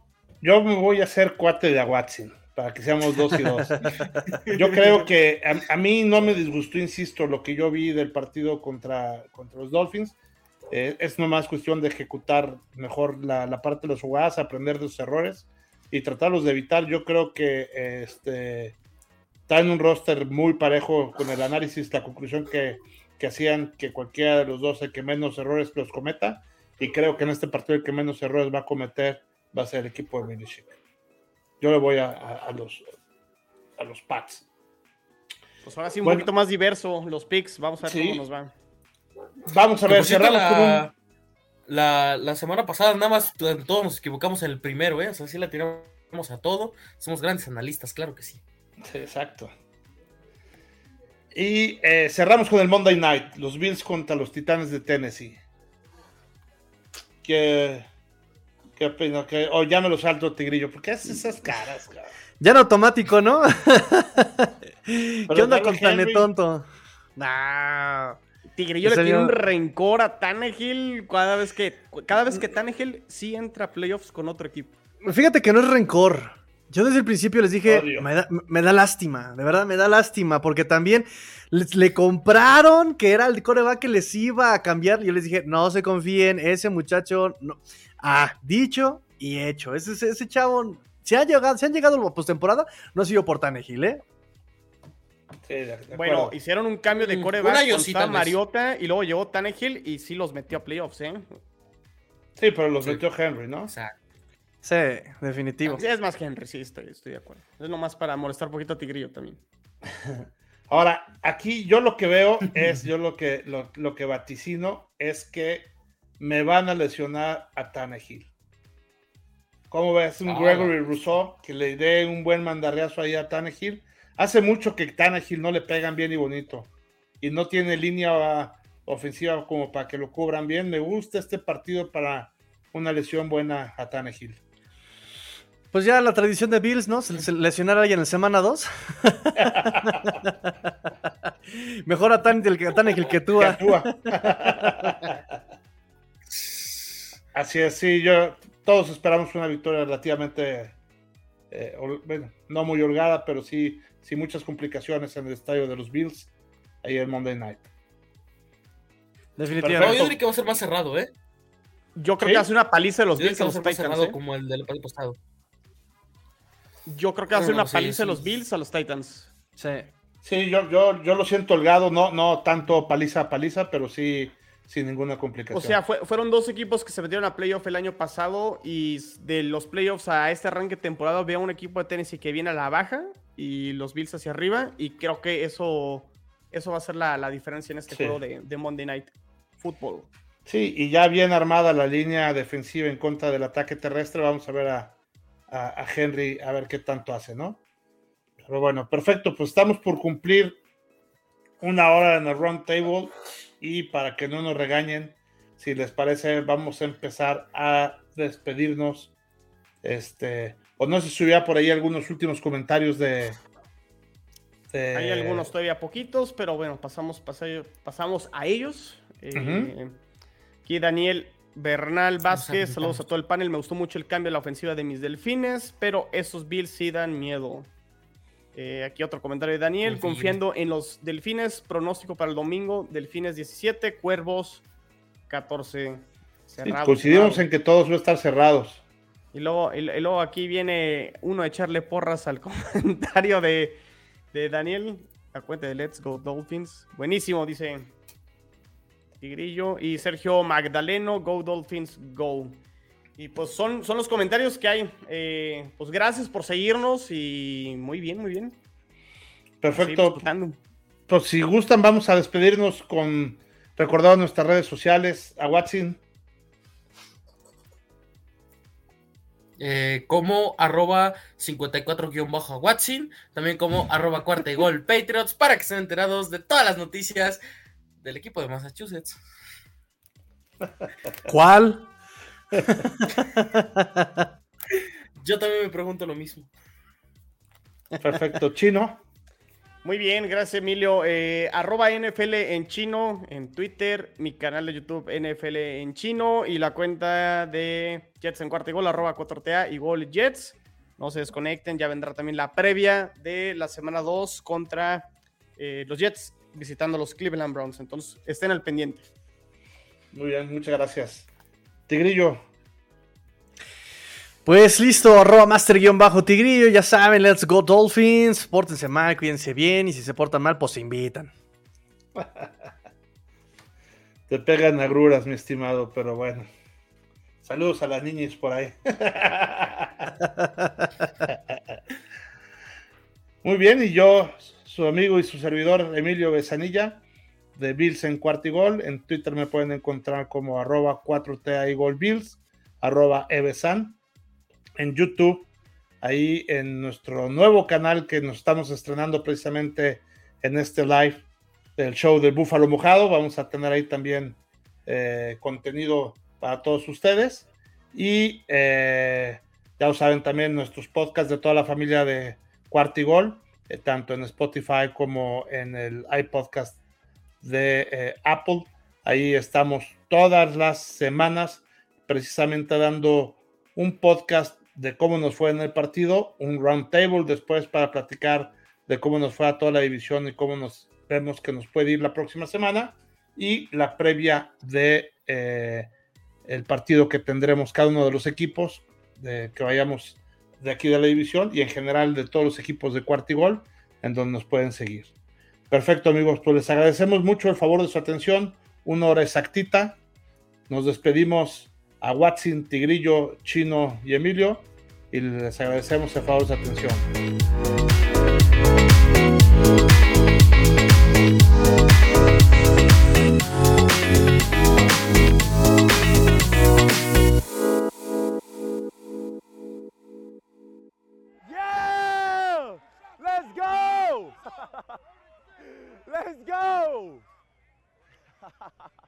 yo me voy a hacer cuate de Watson para que seamos dos y dos. Yo creo que a, mí no me disgustó, insisto, lo que yo vi del partido contra, contra los Dolphins. Eh, es nomás cuestión de ejecutar mejor la, parte de los jugadas, aprender de sus errores y tratarlos de evitar. Yo creo que este, está en un roster muy parejo con el análisis, la conclusión que, que hacían que cualquiera de los dos, el que menos errores los cometa, y creo que en este partido el que menos errores va a cometer va a ser el equipo de Belichick. Yo le voy a, los, a los Pats. Pues ahora sí, un poquito más diverso los picks. Vamos a ver cómo nos van. Vamos a ver, cerramos la, con la, la, semana pasada nada más todos nos equivocamos en el primero, ¿eh? O sea, sí la tiramos a todo. Somos grandes analistas, claro que sí. Sí, exacto. Y eh, cerramos con el Monday Night, los Bills contra los Titanes de Tennessee. ¿Qué, qué opino? ¿Qué, o ya me lo salto, Tigrillo, ¿por qué haces esas caras, cabrón? Ya en automático, ¿no? ¿Qué onda con Tane tonto? Nah. Tigrillo le tiene un rencor a Tannehill cada vez que cada vez que Tannehill sí entra a playoffs con otro equipo. Fíjate que no es rencor. Yo desde el principio les dije, me da, me da, lástima, de verdad me da lástima, porque también le compraron que era el coreback que les iba a cambiar. Yo les dije, no se confíen, ese muchacho, no. Ah, dicho y hecho. Ese, ese chavo, se, ha llegado, se han llegado a la postemporada, no ha sido por Tannehill, ¿eh? bueno, hicieron un cambio de mm, coreback con Mariota y luego llegó Tannehill y sí los metió a playoffs, ¿eh? Sí, pero los metió Henry, ¿no? Sí, definitivo. Sí, es más Henry, sí, estoy, estoy de acuerdo. Es nomás para molestar un poquito a Tigrillo también. Ahora, aquí yo lo que veo es, yo lo que, lo, que vaticino es que me van a lesionar a Tannehill. ¿Cómo ves? Un ah, Gregory Rousseau que le dé un buen mandarreazo ahí a Tannehill Hace mucho que Tannehill no le pegan bien y bonito. Y no tiene línea ofensiva como para que lo cubran bien. Me gusta este partido para una lesión buena a Tannehill. Pues ya la tradición de Bills, ¿no? Lesionar a alguien en semana 2. Mejor a Tannehill que, a Tannehill que tú. Así es, sí, yo, todos esperamos una victoria relativamente, eh, bueno, no muy holgada, pero sí sin muchas complicaciones en el estadio de los Bills, ahí el Monday Night. Definitivamente. yo diría que va a ser más cerrado, ¿eh? Yo creo que hace una paliza de los Bills a los Titans. Cerrado ¿eh? como el del pasado. Yo creo que va a hacer una paliza de los Bills a los Titans. Sí. Sí, yo, yo, yo lo siento holgado, no, no tanto paliza a paliza, pero sí sin ninguna complicación. O sea, fueron dos equipos que se metieron a playoff el año pasado y de los playoffs a este arranque de temporada veo un equipo de Tennessee que viene a la baja y los Bills hacia arriba y creo que eso, eso va a ser la, diferencia en este juego de, Monday Night Football. Sí, y ya bien armada la línea defensiva en contra del ataque terrestre, vamos a ver a, a Henry a ver qué tanto hace, ¿no? Pero bueno, perfecto, pues estamos por cumplir una hora en el round table y para que no nos regañen, si les parece, vamos a empezar a despedirnos. Este, o no sé si hubiera por ahí algunos últimos comentarios de. Hay algunos todavía poquitos, pero bueno, pasamos, pasamos a ellos. Eh, aquí Daniel Bernal Vázquez, saludos a todo el panel. Me gustó mucho el cambio de la ofensiva de mis delfines, pero esos Bills sí dan miedo. Eh, aquí otro comentario de Daniel, confiando en los delfines, pronóstico para el domingo, delfines 17, cuervos 14. Cerrados, coincidimos en que todos van a estar cerrados. Y luego, y, luego aquí viene uno a echarle porras al comentario de, de Daniel, a cuenta de Let's Go Dolphins. Buenísimo, dice Tigrillo. Y Sergio Magdaleno, Go Dolphins, Go. Y pues son, son los comentarios que hay. Eh, pues gracias por seguirnos y muy bien, muy bien. Perfecto. Pues si gustan, vamos a despedirnos con recordando nuestras redes sociales. A Watson. Eh, como arroba 54-Watson, también como arroba cuarta y gol Patriots, para que estén enterados de todas las noticias del equipo de Massachusetts. ¿Cuál? Yo también me pregunto lo mismo. Perfecto, chino. Muy bien, gracias Emilio. Eh, arroba NFL en chino en Twitter, mi canal de YouTube NFL en chino y la cuenta de Jets en cuarto y gol, arroba 4TA y gol Jets. No se desconecten, ya vendrá también la previa de la semana 2 contra eh, los Jets visitando los Cleveland Browns. Entonces, estén al pendiente. Muy bien, muchas gracias. Tigrillo. Pues listo, arroba master-tigrillo, ya saben, let's go Dolphins, pórtense mal, cuídense bien y si se portan mal, pues se invitan. Te pegan agruras, mi estimado, pero bueno. Saludos a las niñas por ahí. Muy bien, y yo, su amigo y su servidor Emilio Besanilla, de Bills en cuarto y gol. En Twitter me pueden encontrar como arroba 4T y Bills, arroba. En YouTube, ahí en nuestro nuevo canal que nos estamos estrenando precisamente en este live del show del Búfalo Mojado. Vamos a tener ahí también eh, contenido para todos ustedes. Y eh, ya lo saben también nuestros podcasts de toda la familia de Cuartigol, eh, tanto en Spotify como en el iPodcast de Apple. Ahí estamos todas las semanas precisamente dando un podcast de cómo nos fue en el partido, un round table después para platicar de cómo nos fue a toda la división y cómo nos vemos que nos puede ir la próxima semana y la previa de eh, el partido que tendremos cada uno de los equipos que vayamos de aquí de la división y en general de todos los equipos de Cuartigol en donde nos pueden seguir. Perfecto amigos, pues les agradecemos mucho el favor de su atención, una hora exactita. Nos despedimos a Watson, Tigrillo, Chino y Emilio y les agradecemos el favor de su atención. Let's go!